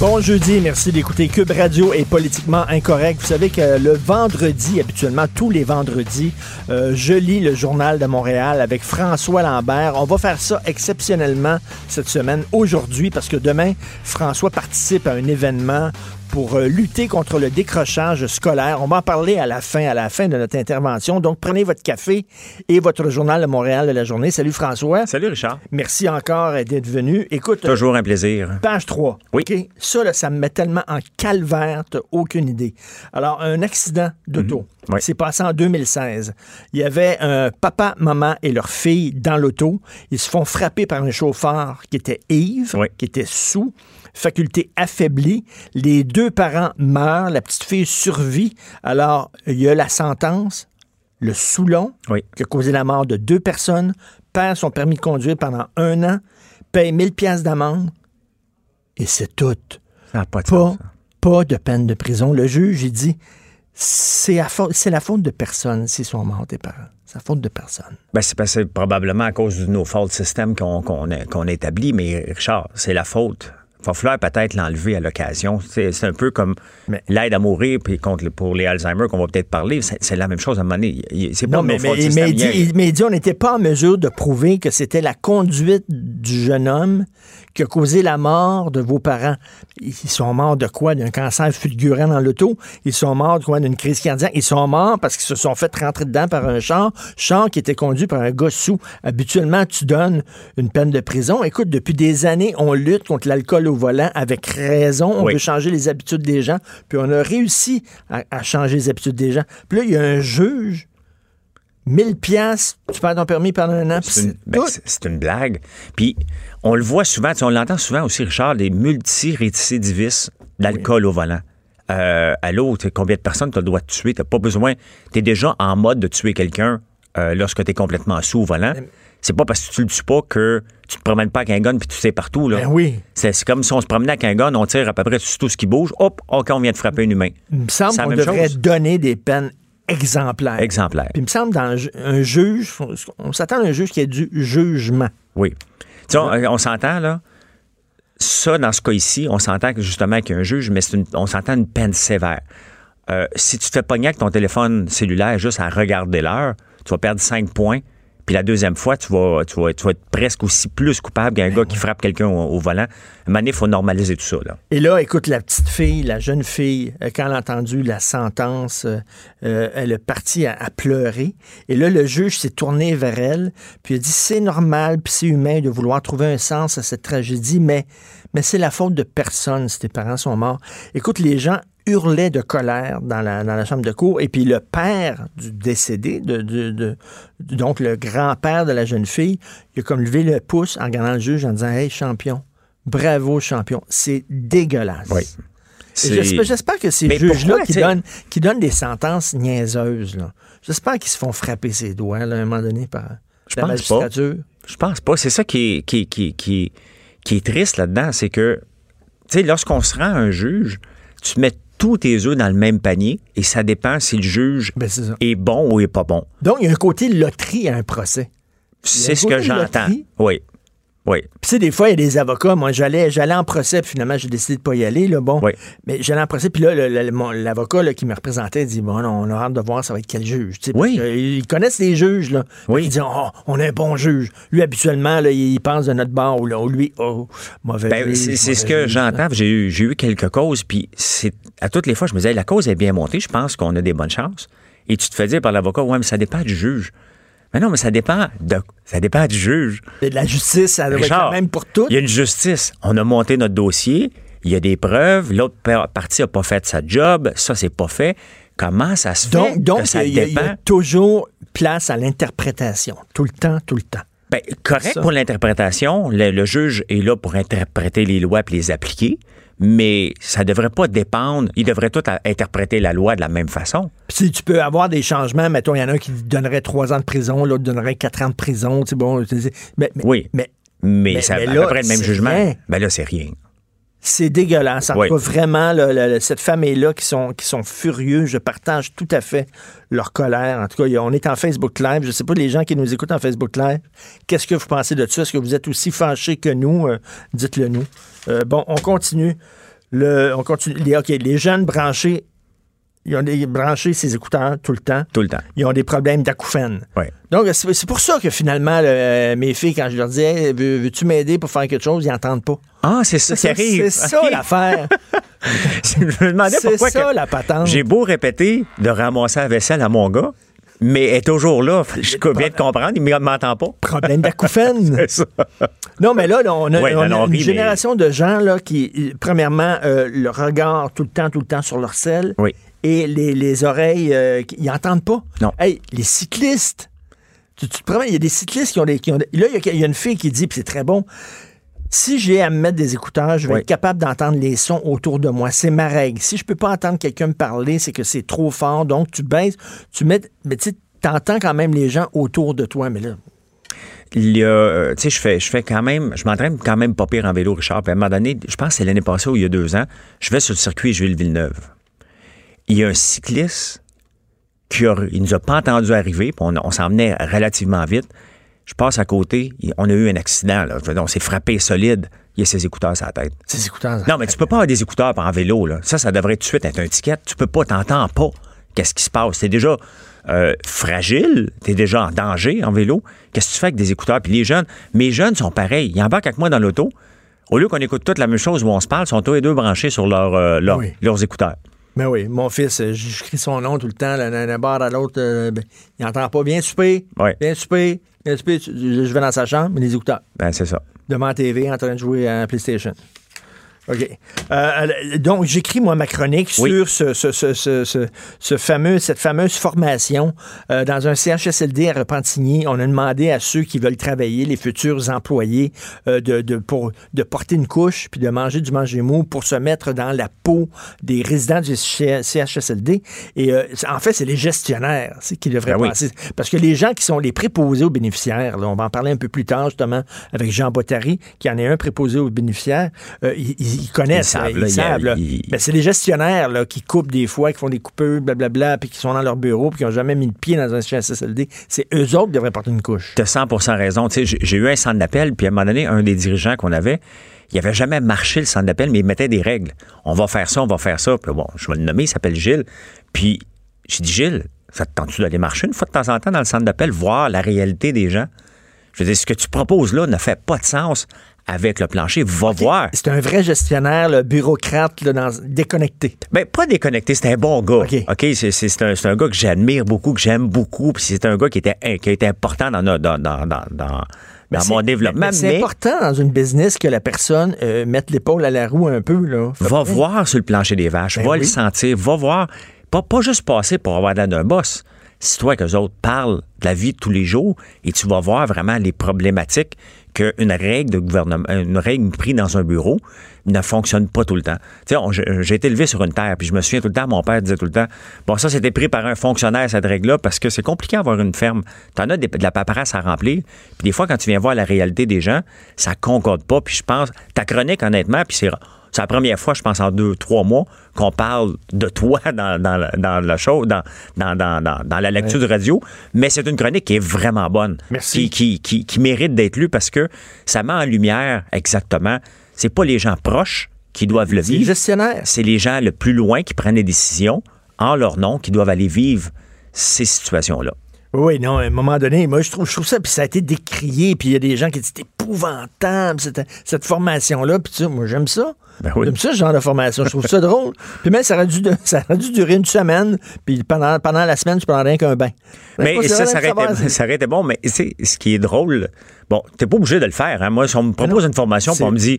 Bon jeudi, merci d'écouter Cube Radio est politiquement incorrect. Vous savez que le vendredi, habituellement tous les vendredis, euh, je lis le journal de Montréal avec François Lambert. On va faire ça exceptionnellement cette semaine, aujourd'hui, parce que demain, François participe à un événement pour euh, lutter contre le décrochage scolaire. On va en parler à la fin, à la fin de notre intervention. Donc, prenez votre café et votre journal de Montréal de la journée. Salut François. Salut Richard. Merci encore d'être venu. Écoute, Toujours un plaisir. Page 3. Oui. OK? Ça, là, ça me met tellement en calvaire, t'as aucune idée. Alors, un accident d'auto. Mhm. Oui. C'est passé en 2016. Il y avait un papa, maman et leur fille dans l'auto. Ils se font frapper par un chauffeur qui était ivre, Oui. qui était sous, faculté affaiblie. Les deux parents meurent, la petite fille survit. Alors, il y a la sentence, le Soulon, Oui. qui a causé la mort de deux personnes, perd son permis de conduire pendant un an, paye 1000 pièces d'amende, et c'est tout. Ça pas de Pas, sens. ça. pas de peine de prison. Le juge, il dit, c'est la, faute, de personne s'ils sont morts, tes parents. C'est la faute de personne. Ben, c'est probablement à cause de nos fautes système qu'on qu'on a, qu'on a établi, mais Richard, c'est la faute. Va falloir peut-être l'enlever à l'occasion. C'est un peu comme l'aide à mourir puis contre, pour les Alzheimer qu'on va peut-être parler. C'est la même chose à un moment donné. C'est pas Non, mais, mais, mais dit, on n'était pas en mesure de prouver que c'était la conduite du jeune homme qui a causé la mort de vos parents. Ils sont morts de quoi? D'un cancer fulgurant dans l'auto? Ils sont morts de quoi? D'une crise cardiaque? Ils sont morts parce qu'ils se sont fait rentrer dedans par un char, char qui était conduit par un gars sous. Habituellement, tu donnes une peine de prison. Écoute, depuis des années, on lutte contre l'alcool au volant avec raison. On Oui. veut changer les habitudes des gens. Puis on a réussi à, à changer les habitudes des gens. Puis là, il y a un juge 1000 pièces, tu perds ton permis pendant un an. C'est une, ben, une blague. Puis on le voit souvent, on l'entend souvent aussi, Richard, des multirécidivistes d'alcool au volant. Euh, sais, combien de personnes tu as le droit de tuer? Tu pas besoin. Tu es déjà en mode de tuer quelqu'un euh, lorsque tu es complètement sous au volant. C'est pas parce que tu le tues pas que tu te promènes pas avec un gun puis tu sais partout. Là. Ben oui. C'est comme si on se promenait avec un gun, on tire à peu près sur tout ce qui bouge. Hop, OK, on vient de frapper un humain. Il me semble qu'on devrait chose. donner des peines exemplaires. Exemplaire. Puis il me semble dans un ju- un juge, on s'attend à un juge qui a du jugement. Oui. Tu on, on s'entend, là. Ça, dans ce cas ici, on s'entend que justement qu'il y a un juge, mais une- on s'entend une peine sévère. Euh, si tu te fais pogner avec ton téléphone cellulaire juste à regarder l'heure, tu vas perdre 5 points. Puis la deuxième fois, tu vas, tu vas, tu vas être presque aussi plus coupable qu'un gars qui frappe quelqu'un au, au volant. Donné, il faut normaliser tout ça. Là. Et là, écoute, la petite fille, la jeune fille, euh, quand elle a entendu la sentence, euh, euh, elle est partie à, à pleurer. Et là, le juge s'est tourné vers elle, puis il a dit c'est normal, puis c'est humain de vouloir trouver un sens à cette tragédie, mais, mais c'est la faute de personne si tes parents sont morts. Écoute, les gens hurlaient de colère dans la, dans la chambre de cour, et puis le père du décédé, de, de- de- donc le grand-père de la jeune fille, il a comme levé le pouce en regardant le juge en disant Hey, champion, bravo, champion. C'est dégueulasse. Oui. J'espère, que ces juges-là qui donnent, qui donnent des sentences niaiseuses, j'espère qu'ils se font frapper ses doigts là, à un moment donné par Je la pense magistrature. Je pense pas. C'est ça qui est, qui, qui, qui, qui est triste là-dedans, c'est que, tu sais, lorsqu'on se rend un juge, tu mets tous tes œufs dans le même panier et ça dépend si le juge Ben, est bon ou est pas bon. Donc, il y a un côté loterie à un procès. C'est ce que j'entends. Oui. Oui. Puis, tu des fois, il y a des avocats. Moi, j'allais, j'allais en procès, puis finalement, j'ai décidé de pas y aller. Là, bon. Oui. Mais j'allais en procès, puis là, l'avocat qui me représentait dit Bon, on a hâte de voir ça va être quel juge. Parce Oui. que Ils connaissent les juges. Là. Oui. Ils disent Oh, on a un bon juge. Lui, habituellement, là, il pense de notre bord, ou là, ou lui, oh, mauvais Ben, juge. c'est ce que j'entends. J'ai eu, j'ai eu quelques causes, puis c'est à toutes les fois, je me disais, la cause est bien montée, je pense qu'on a des bonnes chances. Et tu te fais dire par l'avocat, ouais, mais ça dépend du juge. Mais non, mais ça dépend de, ça dépend du juge. Et de la justice, ça doit être la même pour toutes. Il y a une justice. On a monté notre dossier. Il y a des preuves. L'autre par- partie n'a pas fait sa job. Ça, c'est pas fait. Comment ça se fait Donc, que ça il y, a- il y a toujours place à l'interprétation. Tout le temps, tout le temps. Ben, correct Ça. pour l'interprétation. Le, le juge est là pour interpréter les lois et les appliquer. Mais ça ne devrait pas dépendre. Il devrait tout à- interpréter la loi de la même façon. Puis si tu peux avoir des changements, mettons, il y en a un qui donnerait trois ans de prison, l'autre donnerait quatre ans de prison, c'est bon. Mais, mais, Oui. mais, mais, Mais- ça mais à là, peu près le même jugement. rien. Ben là, c'est rien. C'est dégueulasse. En Oui. tout cas, vraiment, là, cette famille-là qui sont, qui sont furieux, je partage tout à fait leur colère. En tout cas, on est en Facebook Live. Je ne sais pas, les gens qui nous écoutent en Facebook Live, qu'est-ce que vous pensez de ça? Est-ce que vous êtes aussi fâchés que nous? Euh, Dites-le nous. Euh, bon, on continue. Le, on continue. Les, OK, les jeunes branchés, ils ont des, branchés ces écouteurs tout le temps. Tout le temps. Ils ont des problèmes d'acouphènes. Ouais. Donc, c'est c'est pour ça que finalement, euh, mes filles, quand je leur dis Hey, veux- veux-tu m'aider pour faire quelque chose, ils n'entendent pas. Ah, c'est ça qui C'est arrive. c'est ça OK. l'affaire. Je me demandais C'est pourquoi ça que- la patente. J'ai beau répéter de ramasser la vaisselle à mon gars, mais elle est toujours là. Je viens de comprendre, il ne m'entend pas. Problème d'acouphènes. C'est ça. non, mais là, on a, Ouais, on a non, non, une rit, mais- génération de gens là, qui, premièrement, euh, le regard tout le temps, tout le temps sur leur selle Oui. Et les, les oreilles, euh, ils n'entendent pas. Non. Hey, les cyclistes. Tu, tu te promènes, il y a des cyclistes qui ont des. qui ont des- là, il y, a, il y a une fille qui dit, puis c'est très bon. Si j'ai à me mettre des écouteurs, je vais Oui. être capable d'entendre les sons autour de moi. C'est ma règle. Si je peux pas entendre quelqu'un me parler, c'est que c'est trop fort. Donc, tu baisses, tu mets. Mais tu sais, t'entends quand même les gens autour de toi. Mais là, Il y a, euh, tu sais, je fais, je fais quand même, je m'entraîne quand même pas pire en vélo, Richard. Puis à un moment donné, je pense que c'est l'année passée ou il y a deux ans, je vais sur le circuit Jules Villeneuve. Il y a un cycliste qui a, il nous a pas entendu arriver, puis on, on s'en venait relativement vite. Je passe à côté, on a eu un accident, là. On s'est frappé solide. Il y a ses écouteurs sur la tête. ces écouteurs. Non, mais tu peux pas avoir des écouteurs en vélo, là. Ça, ça devrait tout de suite être un ticket. Tu peux pas, t'entends pas qu'est-ce qui se passe. T'es déjà euh, fragile, t'es déjà en danger en vélo. Qu'est-ce que tu fais avec des écouteurs? Puis les jeunes, mes jeunes sont pareils. Ils embarquent avec moi dans l'auto. Au lieu qu'on écoute toute la même chose où on se parle, ils sont tous les deux branchés sur leur, euh, leur- Oui. leurs écouteurs. Mais oui, mon fils, euh, j'écris son nom tout le temps, d'un bar à l'autre. euh, ben, il n'entend pas. Viens souper. Ouais. Viens souper. Viens souper. Je vais dans sa chambre, mais les écouteurs. Ben, c'est ça. Devant la TV, en train de jouer à PlayStation. OK. Euh, donc, j'écris, moi, ma chronique Oui. sur ce, ce, ce, ce, fameux, cette fameuse formation euh, dans un CHSLD à Repentigny. On a demandé à ceux qui veulent travailler, les futurs employés, euh, de, de, pour, de porter une couche puis de manger du manger mou pour se mettre dans la peau des résidents du CHSLD. Et en fait, c'est les gestionnaires qui devraient Ben oui. Parce que les gens qui sont les préposés aux bénéficiaires, là, on va en parler un peu plus tard justement avec Jean Bottary, qui en est un préposé aux bénéficiaires, ils, ils- connaissent, Ils savent, Ben, c'est les gestionnaires là, qui coupent des fois, qui font des coupeurs, blablabla, puis qui sont dans leur bureau, puis qui n'ont jamais mis le pied dans un CHSLD. C'est eux autres qui devraient porter une couche. Tu as 100% raison. J'ai- eu un centre d'appel, puis à un moment donné, un des dirigeants qu'on avait, il avait jamais marché le centre d'appel, mais il mettait des règles. On va faire ça, on va faire ça. Puis bon, je vais le nommer, il s'appelle Gilles. Puis j'ai dit, Gilles, ça te tente-tu d'aller marcher une fois de temps en temps dans le centre d'appel, voir la réalité des gens? Je veux dire, ce que tu proposes là ne fait pas de sens avec le plancher. Va voir. C'est un vrai gestionnaire, le bureaucrate, là, dans- déconnecté. Ben, pas déconnecté, c'est un bon gars. OK. OK, c'est, un, gars que j'admire beaucoup, que j'aime beaucoup, puis c'est un gars qui était, qui a été important dans, dans, dans, dans, dans, Ben, mon développement. mais C'est important dans une business que la personne euh, mette l'épaule à la roue un peu. Là. Va voir sur le plancher des vaches, Ben va oui. le sentir, va voir. Pas, pas juste passer pour avoir l'air d'un boss. Si toi que les autres parlent de la vie de tous les jours et tu vas voir vraiment les problématiques qu'une règle de gouvernement, une règle prise dans un bureau ne fonctionne pas tout le temps. Tu sais, j'ai été élevé sur une terre, puis je me souviens tout le temps, mon père disait tout le temps, bon, ça, c'était pris par un fonctionnaire, cette règle-là, parce que c'est compliqué d'avoir une ferme. Tu en as de la paperasse à remplir, puis des fois, quand tu viens voir la réalité des gens, ça concorde pas, puis je pense, ta chronique, honnêtement, puis c'est c'est la première fois, je pense, en deux, trois mois, qu'on parle de toi dans, dans, la- dans la show, dans, la lecture de radio. Mais c'est une chronique qui est vraiment bonne. Merci. Qui, qui, qui, qui mérite d'être lue parce que ça met en lumière exactement. C'est pas les gens proches qui doivent le C'est les vivre. gestionnaires. C'est les gens le plus loin qui prennent des décisions en leur nom qui doivent aller vivre ces situations-là. Oui, non, à un moment donné, moi, je trouve, je trouve ça, puis ça a été décrié, puis il y a des gens qui disent c'est épouvantable, cette, cette formation-là, puis tu sais, moi, j'aime ça. Ben oui. J'aime ça, ce genre de formation. Je trouve ça drôle. Puis même, ça aurait dû, de- ça aurait dû durer une semaine, puis pendant, pendant la semaine, tu prends rien qu'un bain. Mais C'est ça, ça aurait, été, ça aurait été bon, mais ce qui est drôle. Bon, t'es pas obligé de le faire. Hein. Moi, si on me propose une formation, puis on me dit,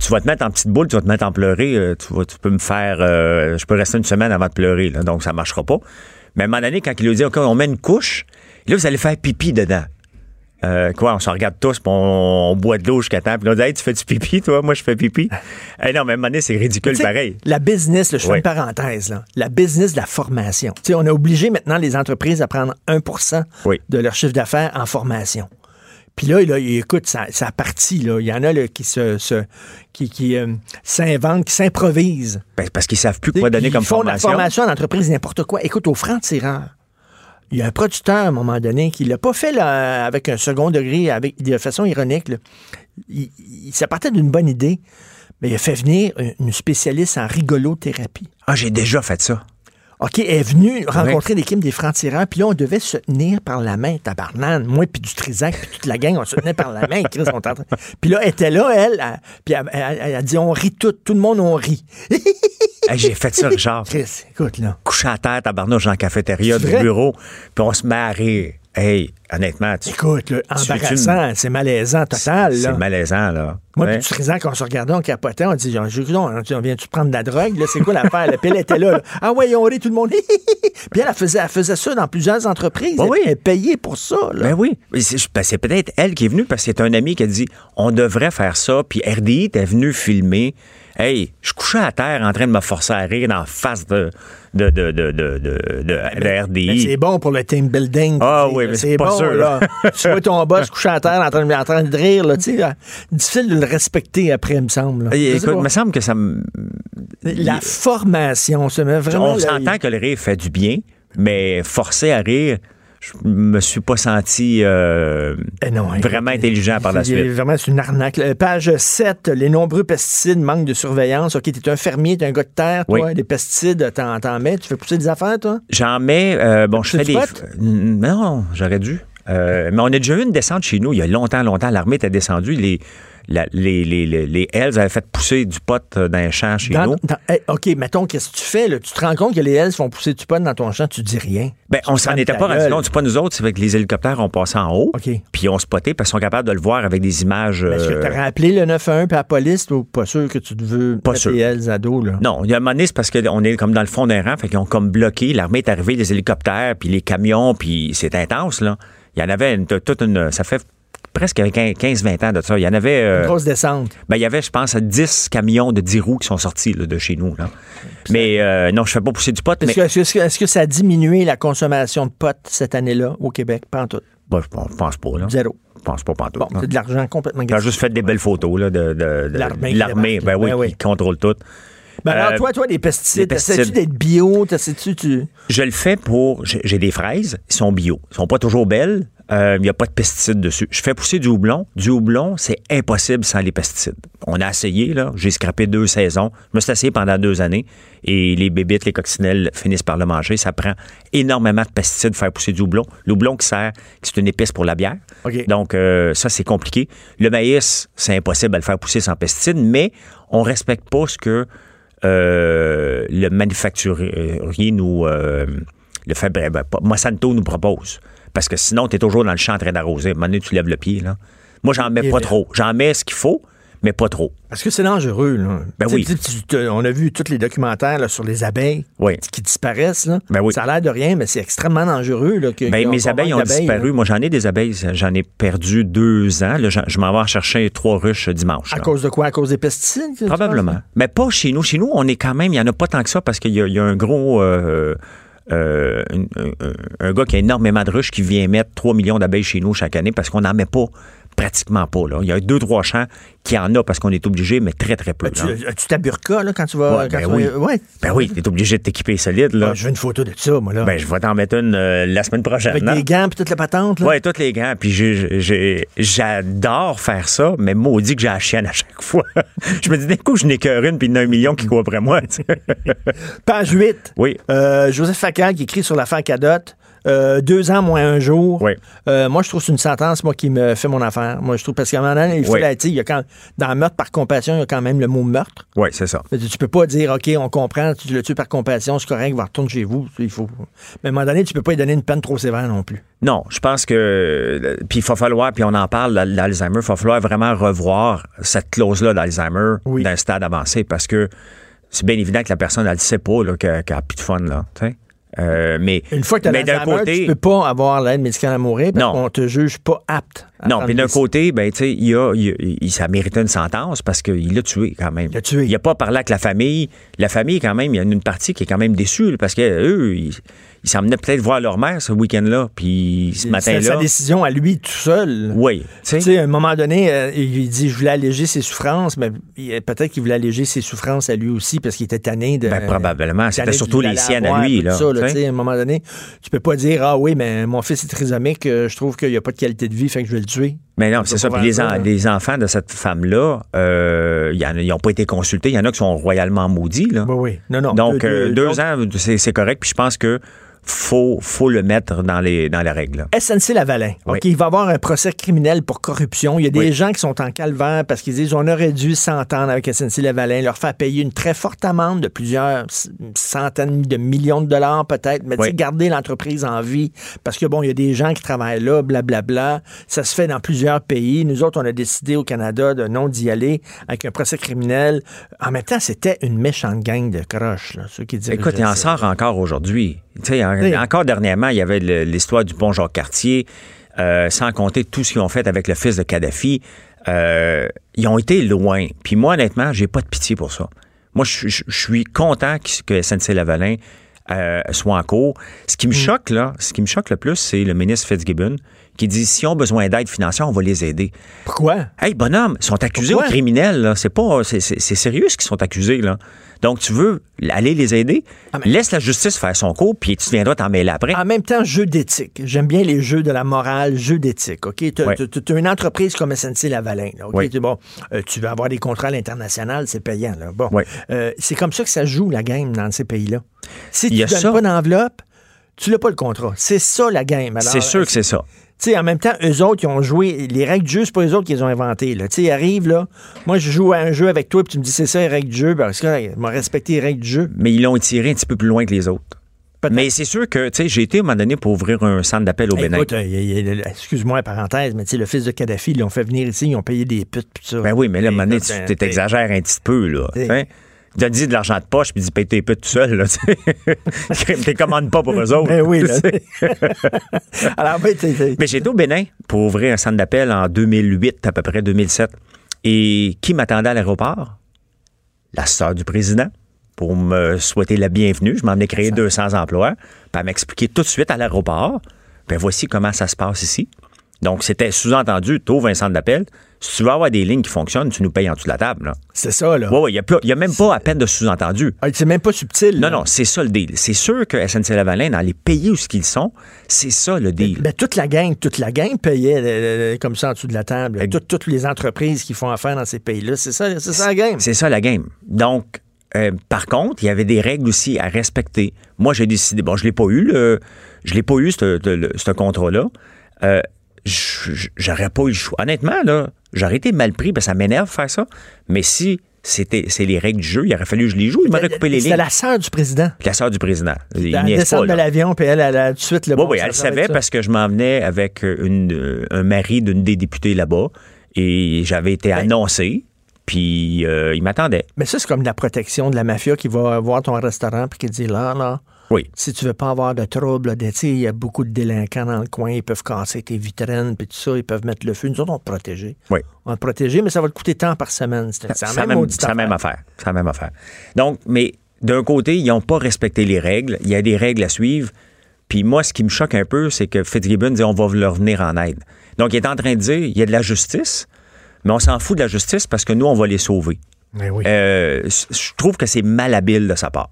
tu vas te mettre en petite boule, tu vas te mettre en pleurer, euh, tu, vas- tu peux me faire, euh, je peux rester une semaine avant de pleurer, là, donc ça marchera pas. Mais à un moment donné, quand il lui dit, OK, on met une couche, là, vous allez faire pipi dedans. Euh, quoi, on se regarde tous, puis on, on boit de l'eau jusqu'à temps, puis là, on dit, hey, tu fais du pipi, toi, moi, je fais pipi. Eh non, mais à un moment donné, c'est ridicule pareil. La business, là, je fais Oui. une parenthèse, là. la business de la formation. Tu sais, on a obligé maintenant les entreprises à prendre 1 Oui. de leur chiffre d'affaires en formation. Puis là, là, écoute, ça, ça a parti. Là. Il y en a là, qui se, se- qui, qui euh, s'inventent, qui s'improvisent. Ben, parce qu'ils savent plus quoi donner Ils comme font de la formation. formation en entreprise, n'importe quoi. Écoute, au franc-tireur, il y a un producteur, à un moment donné, qui l'a pas fait avec un second degré, avec, de façon ironique. il- ça partait d'une bonne idée, mais il a fait venir une spécialiste en rigolothérapie. Ah, j'ai déjà fait ça. OK, elle est venue rencontrer l'équipe des francs-tireurs, puis là, on devait se tenir par la main, tabarnane. Moi, puis du Trisac, puis toute la gang, on se tenait par la main. Chris, on Puis là, elle était là, elle, puis elle, elle- elle a dit, on rit tout, tout le monde, on rit. Hey, j'ai fait ça, Richard. Chris, écoute, là. Couché à terre, tabarnouche dans la cafétéria du bureau, puis on se met à rire. Hey, honnêtement, tu, Écoute, Tu- embarrassant, c'est malaisant total, c'est malaisant, là. Moi, Ouais. puis du Trisac, on se regardait, on capotait, on dit, on, on vient-tu prendre de la drogue, là? C'est quoi l'affaire? là? Puis elle était là, là. Ah ouais, on rit tout le monde. puis elle, elle faisait, elle faisait ça dans plusieurs entreprises. Elle, oui. elle payait pour ça, là. Ben oui. Ben, c'est peut-être elle qui est venue parce que c'est un ami qui a dit on devrait faire ça. Puis RDI était venu filmer. Hey, je couchais à terre en train de me forcer à rire la face de, de, de, de, de, de RDI. C'est bon pour le team building. Ah oui, mais c'est pas bon, sûr, là. tu vois ton boss couché à terre en train de, en train de rire, là, tu sais. Difficile de le respecter après, il me semble. là. Écoute, il me semble que ça me. La formation, ça met vraiment. On s'entend que le rire fait du bien, mais forcer à rire, je me suis pas senti euh, Eh non, écoute, vraiment intelligent par la suite. Vraiment, c'est une arnaque. Euh, Page 7, les nombreux pesticides manquent de surveillance. OK, t'es un fermier, t'es un gars de terre, toi. Oui. Des pesticides, t'en, t'en mets. Tu fais pousser des affaires, toi? J'en mets. euh, bon, je fais des. Non, j'aurais dû. Euh, mais on a déjà eu une descente chez nous il y a longtemps, longtemps. L'armée était descendue. Les, la- les, les, les, les Hells avaient fait pousser du pot euh, dans un champ chez Dans- nous. dans- hey, OK, mettons, qu'est-ce que tu fais? Là? Tu te rends compte que les ailes font pousser du pot dans ton champ, tu dis rien. Ben, on s'en était ta pas rendu compte. C'est pas nous autres, c'est avec les hélicoptères, on passait en haut. OK. Puis on spotait parce qu'ils sont capables de le voir avec des images. Est-ce que euh, tu as appelé le 911 puis la police ou pas sûr que tu veux Pas sûr. les ailes à dos, là? Non, il y a un moment donné, c'est parce qu'on est comme dans le fond d'un rang, fait qu'ils ont comme bloqué. L'armée est arrivée, les hélicoptères, puis les camions, puis c'est intense, là. Il y en avait une- toute une. Ça fait presque 15-20 ans de ça. Il y en avait. euh, Une grosse descente. ben, il y avait, je pense, 10 camions de 10 roues qui sont sortis là, de chez nous. Là. Mais euh, non, je fais pas pousser du pot, Est-ce mais que, est-ce que- ça a diminué la consommation de pot cette année-là au Québec? Pas en tout. Bon, je pense- pas. Là. Zéro. Je pense pas pantoute. Bon, non. c'est de l'argent complètement J'ai gaspillé. juste fait des belles photos là, de, de- de- L'armée. Ben oui, Ben oui. qui contrôle tout. Ben alors, Euh, toi, toi, les pesticides, essaies-tu d'être bio? T'essaies-tu, tu... Je le fais pour. J'ai j'ai des fraises, ils sont bio. Ils sont pas toujours belles. Euh, Il n'y a pas de pesticides dessus. Je fais pousser du houblon. Du houblon, c'est impossible sans les pesticides. On a essayé, là. J'ai scrappé deux saisons. Je me suis essayé pendant deux années. Et les bébites, les coccinelles finissent par le manger. Ça prend énormément de pesticides pour faire pousser du houblon. Le houblon qui sert, c'est une épice pour la bière. Donc, euh, ça, c'est compliqué. Le maïs, c'est impossible à le faire pousser sans pesticides, mais on respecte pas ce que euh, le manufacturier nous... euh, le fait, ben, ben, Monsanto nous propose. Parce que sinon, tu es toujours dans le champ en train d'arroser. À un moment donné, tu lèves le pied. Là. Moi, j'en mets Et pas bien. trop. J'en mets ce qu'il faut, mais pas trop. Parce que c'est dangereux, là. Ben oui. on a vu tous les documentaires là, sur les abeilles Oui. qui disparaissent, là. Ben oui. Ça a l'air de rien, mais c'est extrêmement dangereux, là. que- Ben, mes abeilles ont disparu. là. Moi, j'en ai des abeilles. J'en ai perdu deux ans. Là, je m'en vais en chercher trois ruches dimanche. À cause de quoi? À cause des pesticides? Probablement. penses? Mais pas chez nous. Chez nous, on est quand même, il n'y en a pas tant que ça parce qu'il y, a- il y a un gros. euh, euh, un, un- un gars qui a énormément de ruches qui vient mettre 3 millions d'abeilles chez nous chaque année parce qu'on n'en met pas pratiquement pas. Là. Il y a deux, trois champs qui en a parce qu'on est obligé, mais très, très peu. Ben, tu-. As-tu ta burqa, là, quand tu vas. Ouais, quand ben tu vas- oui. ouais. Ben oui, tu es obligé de t'équiper solide. Là. Ah, je veux une photo de ça, moi, là. Ben, je vais t'en mettre une euh, la semaine prochaine. Avec des gants puis toute la patente. Oui, tous les gants. Puis j'adore faire ça, mais maudit que j'ai la chienne à chaque fois. je me dis, d'un coup, je n'ai qu'une, puis il y en a un million qui court après moi. Page 8. Oui. Euh, Joseph Facal qui écrit sur l'affaire Cadotte. Euh, deux ans moins un jour. Oui. Euh, moi, je trouve que c'est une sentence, moi, qui me fait mon affaire. Moi, je trouve, parce qu'à un moment donné, il faut Oui. sais, il y a quand, dans meurtre par compassion, il y a quand même le mot meurtre. Oui, c'est ça. Tu tu peux pas dire, OK, on comprend, tu le tues par compassion, c'est correct, va retourner chez vous. Il faut. Mais à un moment donné, tu peux pas lui donner une peine trop sévère non plus. Non, je pense que. euh, Puis il va falloir, puis on en parle, l'al- l'Alzheimer, il va falloir vraiment revoir cette clause-là d'Alzheimer Oui. d'un stade avancé parce que c'est bien évident que la personne, elle ne sait pas là, qu'elle qu'elle a plus de fun. Là. Euh, mais Une fois que tu as d'un côté, tu peux pas avoir l'aide médicale à mourir parce qu'on te juge pas apte. à Non, puis d'un côté, ben, tu sais, il a, il, a- il- ça méritait une sentence parce qu'il l'a tué quand même. Il l'a tué. Il n'a pas parlé avec la famille. La famille, quand même, il y a une partie qui est quand même déçue là, parce que eux, ils, ils s'emmenaient peut-être voir leur mère ce week-end-là. Puis ce C'est matin-là. sa décision à lui tout seul. Oui. tu sais. À un moment donné, euh, il dit je voulais alléger ses souffrances, mais il- peut-être qu'il voulait alléger ses souffrances à lui aussi parce qu'il était tanné de. Ben, probablement. C'était surtout les siennes à lui, là, ça, tu sais. tu sais, à un moment donné, tu peux pas dire ah oui, mais mon fils est trisomique, euh, je trouve qu'il n'y a pas de qualité de vie, fait que je vais le tuer. Mais non, On c'est ça. Puis les, en- hein. enfants de cette femme-là, euh, ils n'ont pas été consultés. Il y en a qui sont royalement maudits. Là. Oui, oui. Non, non. Donc, Deux- euh, deux- deux donc, ans, c'est c'est correct. Puis je pense que faut, faut le mettre dans les, dans les règles. SNC Lavalin. Oui. OK, il va y avoir un procès criminel pour corruption. Il y a des Oui. gens qui sont en calvaire parce qu'ils disent on aurait dû s'entendre avec SNC Lavalin, leur faire payer une très forte amende de plusieurs centaines de millions de dollars peut-être, mais tu sais, Oui. garder l'entreprise en vie parce que bon, il y a des gens qui travaillent là, blablabla. Ça se fait dans plusieurs pays. Nous autres, on a décidé au Canada de non d'y aller avec un procès criminel. En même temps, c'était une méchante gang de croches, là, ceux qui dirigeaient Écoute, il en sort encore aujourd'hui. En- encore dernièrement, il y avait l'histoire du pont Jacques-Cartier, euh, sans compter tout ce qu'ils ont fait avec le fils de Kadhafi. Euh, ils ont été loin. Puis moi, honnêtement, j'ai pas de pitié pour ça. Moi, je je- je suis content que, que SNC-Lavalin euh, soit en cours. Ce Mm. qui me choque, là, ce qui me choque le plus, c'est le ministre Fitzgibbon qui dit si on a besoin d'aide financière, on va les aider. Pourquoi? Hey, bonhomme, ils sont accusés Pourquoi? aux criminels. C'est pas. C'est, sérieux ce qu'ils sont accusés, là. Donc, tu veux aller les aider? Ah, mais- Laisse la justice faire son cours, puis tu viendras t'en mêler après. En même temps, jeu d'éthique. J'aime bien les jeux de la morale, jeu d'éthique. OK? Tu Ouais. as une entreprise comme SNC Lavalin. Là, OK? Bon, euh, tu veux avoir des contrats à l'international, c'est payant. Là. Bon. Ouais. Euh, c'est comme ça que ça joue la game dans ces pays-là. Si tu ne donnes ça. pas d'enveloppe, tu n'as pas le contrat. C'est ça la game. C'est sûr que c'est ça. Sais, en même temps, eux autres, ils ont joué. Les règles du jeu, c'est pas eux autres qui les ont inventées. Là. Tu sais, ils arrivent, là. Moi, je joue à un jeu avec toi, puis tu me dis, c'est ça, les règles du jeu. Parce que, ils m'ont respecté les règles du jeu. Mais ils l'ont tiré un petit peu plus loin que les autres. Mais c'est sûr que, tu sais, j'ai été à un moment donné pour ouvrir un centre d'appel au Bénin. Euh, excuse-moi, parenthèse, mais tu sais, le fils de Kadhafi, ils l'ont fait venir ici, ils ont payé des putes, pis ça. Ben oui, mais là, à un moment donné, tu euh, t'exagères un petit peu, là. T'sais. Hein? Tu as dit de l'argent de poche, puis dis paye tes putes tout seul. T'es commandes pas pour eux autres. Ben oui, là. Alors, ben, t'sais, t'sais- Mais j'étais au Bénin pour ouvrir un centre d'appel en 2008, à peu près 2007. Et qui m'attendait à l'aéroport? La sœur du président pour me souhaiter la bienvenue. Je m'en venais créer 200 emplois. Puis elle m'expliquer tout de suite à l'aéroport. Ben voici comment ça se passe ici. Donc, c'était sous-entendu, tu ouvres un centre d'appel. Si tu veux avoir des lignes qui fonctionnent, tu nous payes en dessous de la table. c'est ça, là. Ouais, ouais, il n'y a, même pas à peine de sous-entendu. Ah, C'est même pas subtil. Non, là. non, c'est ça le deal. C'est sûr que SNC-Lavalin, dans les pays où ils sont, c'est ça le deal. Ben, toute la gang, toute la gang payait euh, euh, comme ça en dessous de la table. Toutes, toutes les entreprises qui font affaire dans ces pays-là, c'est ça, c'est ça la game. C'est ça la game. Donc, euh, par contre, il y avait des règles aussi à respecter. Moi, j'ai décidé, bon, je l'ai pas eu, le, je l'ai pas eu, ce, ce contrat-là. Euh, j'aurais pas eu le choix. Honnêtement, là, j'aurais été mal pris, ben, ça m'énerve faire ça. Mais si c'était, c'est les règles du jeu, il aurait fallu que je les joue, il m'aurait coupé les lignes. C'était la sœur du président. La sœur du président. Il Elle descend de l'avion, puis elle, elle a tout de suite le Oui, bon, oui, elle savait parce que je m'en venais avec une, euh, un mari d'une des députées là-bas et j'avais été Ben- annoncé, puis euh, il m'attendait. Mais ça, c'est comme la protection de la mafia qui va voir ton restaurant puis qui dit là, là, Oui. si tu veux pas avoir de troubles, il y a beaucoup de délinquants dans le coin, ils peuvent casser tes vitrines, puis tout ça, ils peuvent mettre le feu. Nous autres, on va te protéger. Oui. On va te protéger, mais ça va te coûter tant par semaine. C'est la même, même, maudite c'est même affaire. affaire. C'est la même affaire. Donc, mais d'un côté, ils n'ont pas respecté les règles. Il y a des règles à suivre. Puis moi, ce qui me choque un peu, c'est que Fitzgibbon dit on va leur venir en aide. Donc, il est en train de dire il y a de la justice, mais on s'en fout de la justice parce que nous, on va les sauver. Mais oui. Euh, je trouve que c'est malhabile de sa part.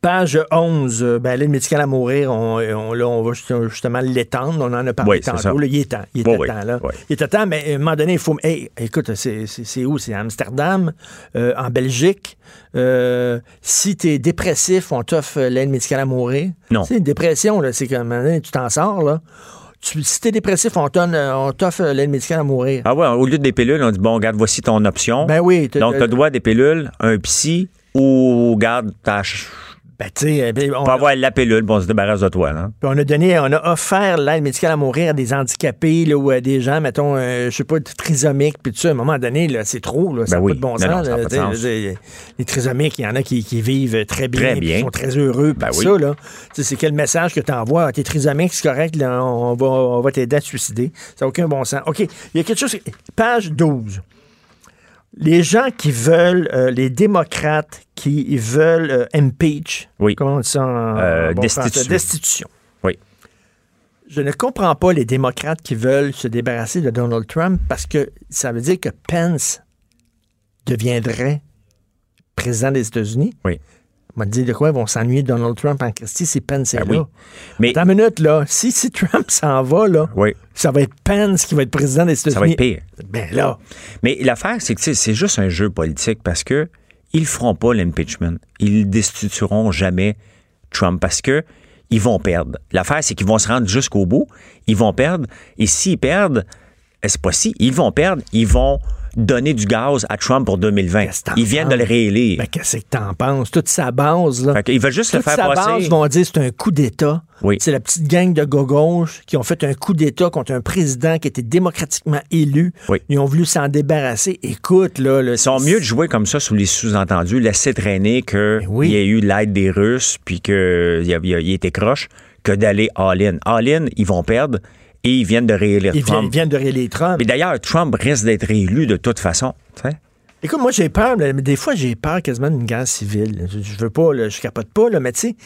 Page 11, euh, ben, l'aide médicale à mourir, on, on- là, on va juste- justement l'étendre. On en a parlé Oui, tantôt. là. il est temps. Il était temps, là. oui. Il était temps, mais à un moment donné, il faut. Hey, écoute, c'est où? C'est à Amsterdam, euh, en Belgique. Euh, si tu es dépressif, on t'offre l'aide médicale à mourir. Non. C'est une dépression, là. C'est comme, à un moment donné, tu t'en sors, là. Tu, si t'es dépressif, on t'offre l'aide médicale à mourir. Ah ouais, au lieu des pilules, on dit bon, regarde, voici ton option. Ben oui. Donc, tu as droit à des pilules, un psy ou garde ta. Ben, tu sais, ben, on- Pas avoir la pilule, bon, on se débarrasse de toi, là. Puis on a donné, on a offert l'aide médicale à mourir à des handicapés là, ou à des gens, mettons, euh, je sais pas, trisomiques, puis tout ça. À un moment donné, là, c'est trop, là, ça n'a oui. pas de bon Non, sens. non, là. de Les trisomiques, il y en a qui, qui vivent très bien, Très bien. sont très heureux, Ben oui. ça, là. C'est quel message que tu envoies? T'es trisomique, c'est correct, là, on va, on va t'aider à te suicider. Ça n'a aucun bon sens. OK, il y a quelque chose. Page 12. Les gens qui veulent, euh, les démocrates qui veulent euh, impeach, Oui. comment on dit ça en Euh, bon français? Destitution. Oui. Je ne comprends pas les démocrates qui veulent se débarrasser de Donald Trump parce que ça veut dire que Pence deviendrait président des États-Unis. Oui. Te dire de quoi ils vont s'ennuyer Donald Trump en Christie si Pence est Ben là. oui. Mais Attends une minute, là. Si, si Trump s'en va, là, oui, ça va être Pence qui va être président des États-Unis. ça va être pire. Ben là. Mais l'affaire, c'est que c'est juste un jeu politique parce que ils feront pas l'impeachment. Ils destitueront jamais Trump parce que ils vont perdre. L'affaire, c'est qu'ils vont se rendre jusqu'au bout. Ils vont perdre. Et s'ils perdent, eh, c'est pas si, ils vont perdre, ils vont donner du gaz à Trump pour 2020. Qu'est-ce que t'en Ils viennent de le réélire. Ben, qu'est-ce que t'en penses? Toute sa base, là. Qu'ils veulent juste le faire sa passer. base vont dire c'est un coup d'État. Oui. C'est la petite gang de gauche qui ont fait un coup d'État contre un président qui était démocratiquement élu. Oui. Ils ont voulu s'en débarrasser. Écoute, là. Ils sont mieux de jouer comme ça sous les sous-entendus, laisser traîner qu'il Ben oui. y a eu l'aide des Russes puis qu'il a- il était croche, que d'aller all-in. All-in, ils vont perdre et ils viennent de réélire Ils Trump. ils viennent de réélire Trump. Et d'ailleurs, Trump risque d'être réélu de toute façon. tu sais. Écoute, moi, j'ai peur, là, mais des fois, j'ai peur quasiment d'une guerre civile. Je, je veux pas, là, je capote pas, là, mais tu sais,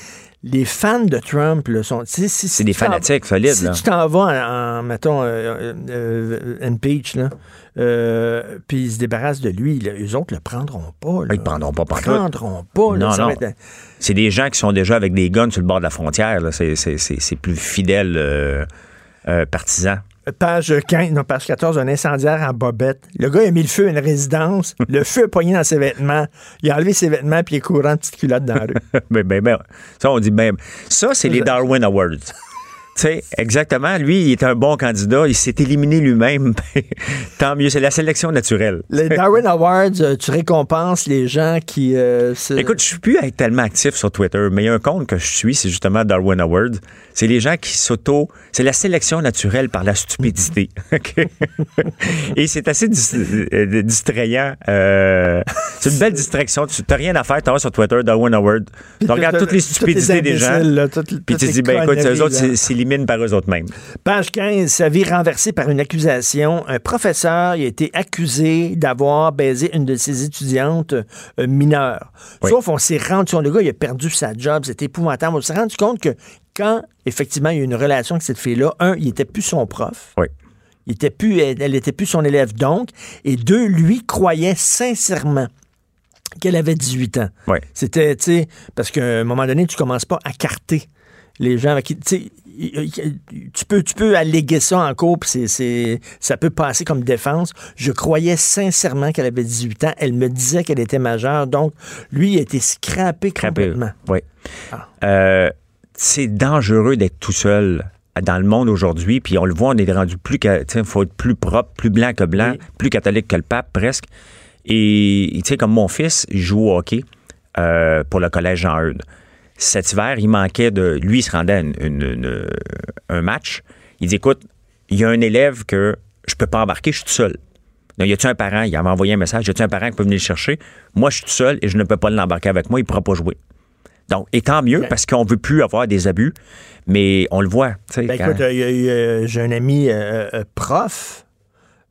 les fans de Trump là, sont. si- si C'est des fanatiques solides, Si là. tu t'en vas en, en, mettons, euh, euh, euh, impeach, là, euh, puis ils se débarrassent de lui, là, eux autres le prendront pas. Là. Ils le prendront pas partout. prendront pas. là, Non, non. être- C'est des gens qui sont déjà avec des guns sur le bord de la frontière. C'est, c'est- c'est- c'est plus fidèle euh, partisan. Page 15, non, page 14, un incendiaire en bobette. Le gars a mis le feu à une résidence. le feu a poigné dans ses vêtements. Il a enlevé ses vêtements puis il est courant de petite culotte dans la rue. ben, ben, ben, ça, on dit ben. Ça, c'est les Darwin Awards. Tu sais, exactement. Lui, il est un bon candidat. Il s'est éliminé lui-même. Tant mieux. C'est la sélection naturelle. Les Darwin Awards, euh, tu récompenses les gens qui. euh, se- Écoute, je suis plus à être tellement actif sur Twitter, mais il y a un compte que je suis, c'est justement Darwin Awards. C'est les gens qui s'auto. C'est la sélection naturelle par la stupidité. Et c'est assez dis- euh, distrayant. Euh, c'est une belle distraction. Tu n'as rien à faire, tu vas sur Twitter, Darwin Awards. Tu regardes toutes les stupidités des gens. Puis tu te dis, ben écoute, eux autres c'est- s'éliminent par eux autres mêmes. Page 15, sa vie renversée par une accusation. Un professeur il a été accusé d'avoir baisé une de ses étudiantes euh, mineures. Oui. Sauf on s'est rendu compte, le gars, il a perdu sa job, c'était épouvantable. On s'est rendu compte que quand, effectivement, il y a eu une relation avec cette fille-là, un, il était plus son prof. Oui. Il était plus, elle, elle était plus son élève, donc. Et deux, lui croyait sincèrement qu'elle avait 18 ans. Oui. C'était, tu sais, parce qu'à un moment donné, tu commences pas à carter les gens avec qui, tu sais, tu peux, tu peux alléguer ça en cours, puis c'est, c'est- ça peut passer comme défense. Je croyais sincèrement qu'elle avait 18 ans. Elle me disait qu'elle était majeure. Donc, lui, il a été scrappé complètement. Oui. Ah. Euh, c'est dangereux d'être tout seul dans le monde aujourd'hui, puis on le voit, on est rendu plus il faut être plus propre, plus blanc que blanc, Oui. plus catholique que le pape presque. Et tu sais, comme mon fils, il joue au hockey euh, pour le collège Jean-Eudes. Cet hiver, il manquait de. Lui, il se rendait à une- une- une- un match. Il dit Écoute, il y a un élève que je peux pas embarquer, je suis tout seul. Donc, y a-tu un parent? Il avait envoyé un message Y a-tu un parent qui peut venir le chercher? Moi, je suis tout seul et je ne peux pas l'embarquer avec moi, il ne pourra pas jouer. Donc, et tant mieux, parce qu'on ne veut plus avoir des abus, mais on le voit. Ben, quand- écoute, euh, euh, j'ai un ami euh, euh, prof.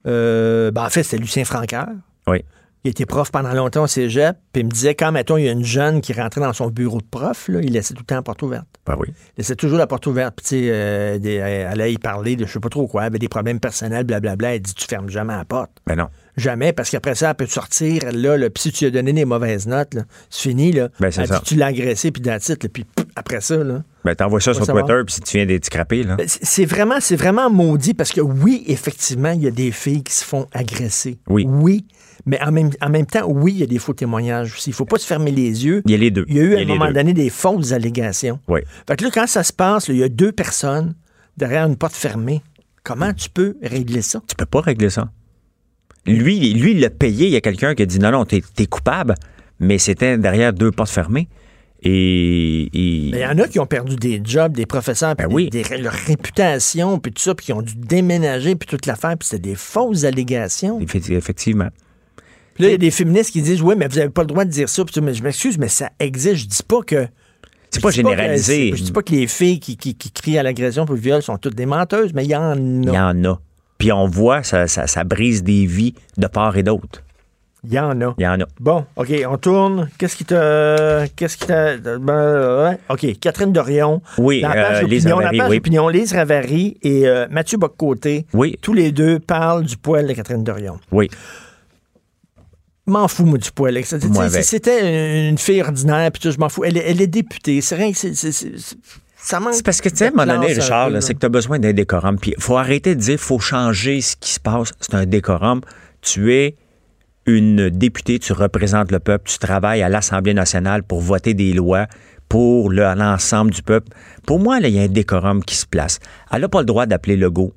Euh, ben, en fait, c'était Lucien Francaire. Oui. Il était prof pendant longtemps au cégep, puis il me disait, quand, mettons, il y a une jeune qui rentrait dans son bureau de prof, là, il laissait tout le temps la porte ouverte. Ben oui. Il laissait toujours la porte ouverte, puis tu sais, euh, des- elle allait y parler de je sais pas trop quoi, elle avait des problèmes personnels, blablabla. Elle dit, tu fermes jamais la porte. Ben non. Jamais, parce qu'après ça, elle peut sortir, là, là puis si tu lui as donné des mauvaises notes, là, c'est fini, là. Ben, c'est Elle ça. dit, tu l'as agressé, puis it, là, puis après ça, là. Ben, t'envoies ça sur savoir. Twitter, puis si tu viens d'être scrappé, là. Ben, C'est vraiment, c'est vraiment maudit parce que oui, effectivement, il y a des filles qui se font agresser. Oui. Oui. Mais en même, en même temps, oui, il y a des faux témoignages aussi. Il faut pas se fermer les yeux. Il y a les deux. Il y a eu à un moment donné des fausses allégations. Oui. Fait que là, quand ça se passe, là, il y a deux personnes derrière une porte fermée. Comment tu peux régler ça? Tu peux pas régler ça. Lui, lui, il l'a payé. Il y a quelqu'un qui a dit non, non, t'es es coupable, mais c'était derrière deux portes fermées. Et. il y en a qui ont perdu des jobs, des professeurs, puis Ben des- oui. des- leur réputation, puis tout ça, puis qui ont dû déménager, puis toute l'affaire, puis c'était des fausses allégations. Effecti- Effectivement. Là, il y a des féministes qui disent Oui, mais vous n'avez pas le droit de dire ça. Puis mais je m'excuse, mais ça existe. Je dis pas que. C'est pas généralisé. que- je dis pas que les filles qui, qui- qui crient à l'agression pour le viol sont toutes des menteuses, mais il y en Il y a. en a. Puis on voit, ça, ça, ça brise des vies de part et d'autre. Il y en a. Il y en a. Bon, OK, on tourne. Qu'est-ce qui t'a. Qu'est-ce qui t'a. ben, ouais. OK, Catherine Dorion. Oui, la page euh, Lise d'opinion, la Ravary, page oui. Lise Ravary et euh, Mathieu Boccoté. Oui. Tous les deux parlent du poil de Catherine Dorion. Oui. M'en fous, moi, du poil. C'était une fille ordinaire, puis tout, je m'en fous. Elle, est- elle est députée. C'est rien que c'est- ça manque. C'est parce que, tu sais, à un moment donné, Richard, c'est que tu as besoin d'un décorum. Puis il faut arrêter de dire faut changer ce qui se passe. C'est un décorum. Tu es une députée, tu représentes le peuple, tu travailles à l'Assemblée nationale pour voter des lois pour le- l'ensemble du peuple. Pour moi, il y a un décorum qui se place. Elle n'a pas le droit d'appeler Legault.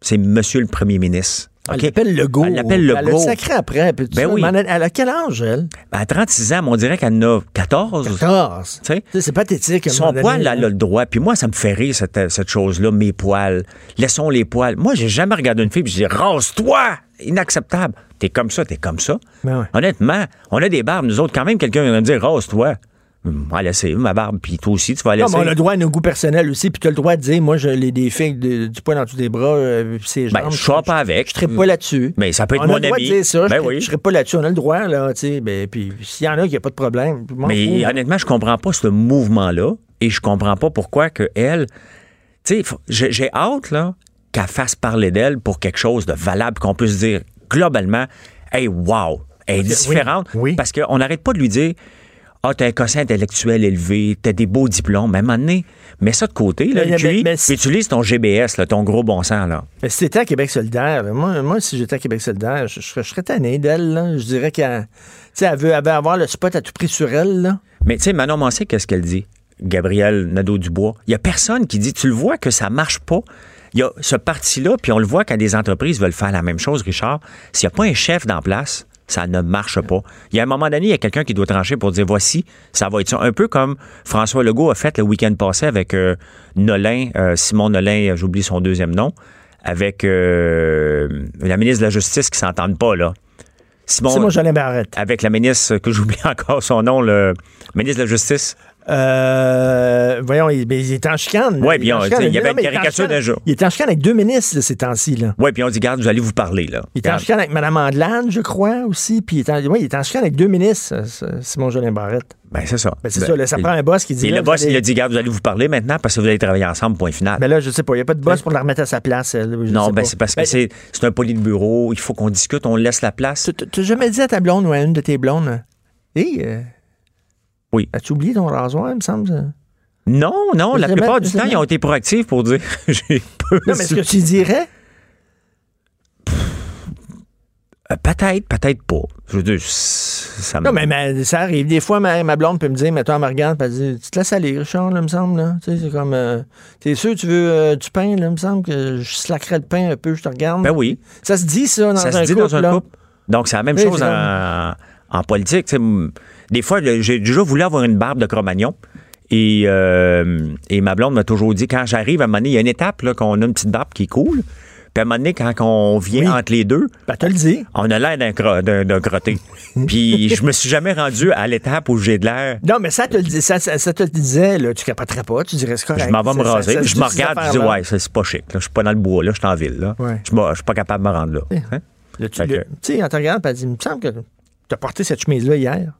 C'est Monsieur le Premier ministre. Elle l'appelle Legault. Elle l'appelle Elle a le Legault. sacré après. puis Ben oui. mais Elle, elle a quel âge, elle? À 36 ans, on dirait qu'elle en a 14. 14. Tu sais? Tu sais, C'est pathétique. Son poil, elle a le droit. Puis moi, ça me fait rire, cette, cette chose-là, mes poils. Laissons les poils. Moi, j'ai jamais regardé une fille et je dis rase-toi! Inacceptable. T'es comme ça, t'es comme ça. Ben ouais. Honnêtement, on a des barbes, nous autres. Quand même, quelqu'un vient me dire rase-toi. On va laisser ma barbe, puis toi aussi, tu vas Non, laisser. mais on a le droit à nos goûts personnels aussi, puis tu as le droit de dire, moi, j'ai des filles de- du poil dans tous les bras, euh, puis ses Ben, jambes. je serai pas avec. Je serai pas là-dessus. Mais ça peut être on mon a le droit ami. de dire ça. Ben je, oui. je serai pas là-dessus. On a le droit, là, tu sais. Ben, puis s'il y en a qui n'y a pas de problème, Mais honnêtement, je comprends pas ce mouvement-là et je comprends pas pourquoi que elle, tu sais, j'ai hâte là qu'elle fasse parler d'elle pour quelque chose de valable qu'on puisse dire globalement, hey wow, elle est oui, différente oui. parce qu'on n'arrête pas de lui dire. Ah, t'as un quotient intellectuel élevé, t'as des beaux diplômes, même à un moment donné, mets ça de côté, là, Mais- mais- puis, mais- puis utilise ton GBS, là, ton gros bon sens, là. Mais si t'étais à Québec solidaire, moi, moi si j'étais à Québec solidaire, je, je serais, je serais tanné d'elle. Je dirais qu'elle elle veut, elle veut avoir le spot à tout prix sur elle. Là. Mais tu sais, Manon Mancé, qu'est-ce qu'elle dit? Gabriel Nadeau-Dubois. Il y a personne qui dit, tu le vois que ça marche pas. Il y a ce parti-là, puis on le voit quand des entreprises veulent faire la même chose, Richard. S'il n'y a pas un chef dans place, ça ne marche pas. Il y a un moment donné, il y a quelqu'un qui doit trancher pour dire, voici, ça va être ça. Un peu comme François Legault a fait le week-end passé avec euh, Nolin, euh, Simon Nolin, euh, j'oublie son deuxième nom, avec euh, la ministre de la Justice qui s'entendent pas, là. Simon, moi, Jolin Barrette. avec la ministre, que j'oublie encore son nom, le ministre de la Justice. Euh, voyons, il, ben, il est en chicane. est puis il y avait une mais caricature jour. Il est en chicane avec deux ministres là, ces temps-ci. Oui, puis on dit, garde, vous allez vous parler, là. Il est en chicane avec Mme Andelade, je crois, aussi. Puis il est en, ouais, il est en chicane avec deux ministres, euh, Simon Jolin Barrette. Ben, c'est ça. Ben, c'est Ben, ça, là, ça prend un boss qui dit. Et là, le boss, allez- il a dit, garde, vous allez vous parler maintenant parce que vous allez travailler ensemble, point final. Ben là, je sais pas, il n'y a pas de boss pour la remettre à sa place. non, ben, c'est parce que c'est c'est un poli de bureau, il faut qu'on discute, on laisse la place. Tu- jamais dit à ta blonde ou à une de tes blondes, hé, euh, Oui. as-tu oublié ton rasoir, il me semble? ça? Non, non, la plupart du temps, ils ont été proactifs pour dire, j'ai peu. Non, mais est-ce que tu dirais? Euh, Peut-être, peut-être pas. Je veux dire, ça me. Non, mais ma- ça arrive. Des fois, ma, ma blonde peut me dire, mettons, elle me regarde, elle dit, tu te laisses aller, Richard, là, me semble, là. Tu sais, c'est comme, euh, t'es sûr, tu veux euh, du pain, là, me semble que je slackerais le pain un peu, je te regarde. Ben oui. Ça se dit, ça, dans ça un se dit couple, dans un là. couple. Donc, c'est la même chose en, en politique. Des fois, j'ai déjà voulu avoir une barbe de Cro-Magnon. Et, euh, et ma blonde m'a toujours dit, quand j'arrive, à un moment donné, il y a une étape, là, qu'on a une petite barbe qui cool. Puis à un moment donné, quand on vient Oui. entre les deux, Ben, le on a l'air d'un cro- d'un d'un crotté. Puis je me suis jamais rendu à l'étape où j'ai de l'air. Non, mais ça te le, ça, ça, ça te le disait, là, tu capoterais pas, tu dirais, c'est correct. Je m'en vais me raser. je me regarde et je dis, ouais, ça, c'est pas chic. Là. Je suis pas dans le bois, là, je suis en ville. Là. Ouais. Je suis pas- je suis pas capable de me rendre là. Hein? Là, tu le- sais, elle te regarde, puis elle dit, il me semble que tu as porté cette chemise-là hier?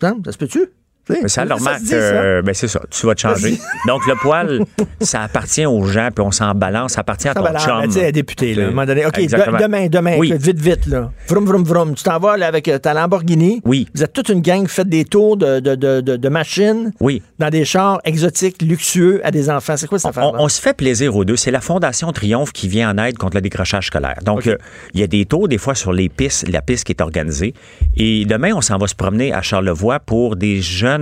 Semble, Ça se peut-tu? Mais ça, leur ça. euh, ben c'est ça, tu vas te changer. Donc, le poil, ça appartient aux gens, puis on s'en balance, ça appartient à Ça ton l'air, chum. ben, tu sais, députée, là, à un moment donné. OK, de- demain, demain, Oui. vite, vite, là. Vroom, vroom, vroom. Tu t'en vas là, avec euh, ta Lamborghini. Oui. Vous êtes toute une gang, faites des tours de, de, de, machines Oui. dans des chars exotiques, luxueux, à des enfants. C'est quoi cette On, affaire on se fait plaisir aux deux. C'est la Fondation Triomphe qui vient en aide contre le décrochage scolaire. Donc, euh, il y a des tours, des fois, sur les pistes, la piste qui est organisée. Et demain, on s'en va se promener à Charlevoix pour des jeunes,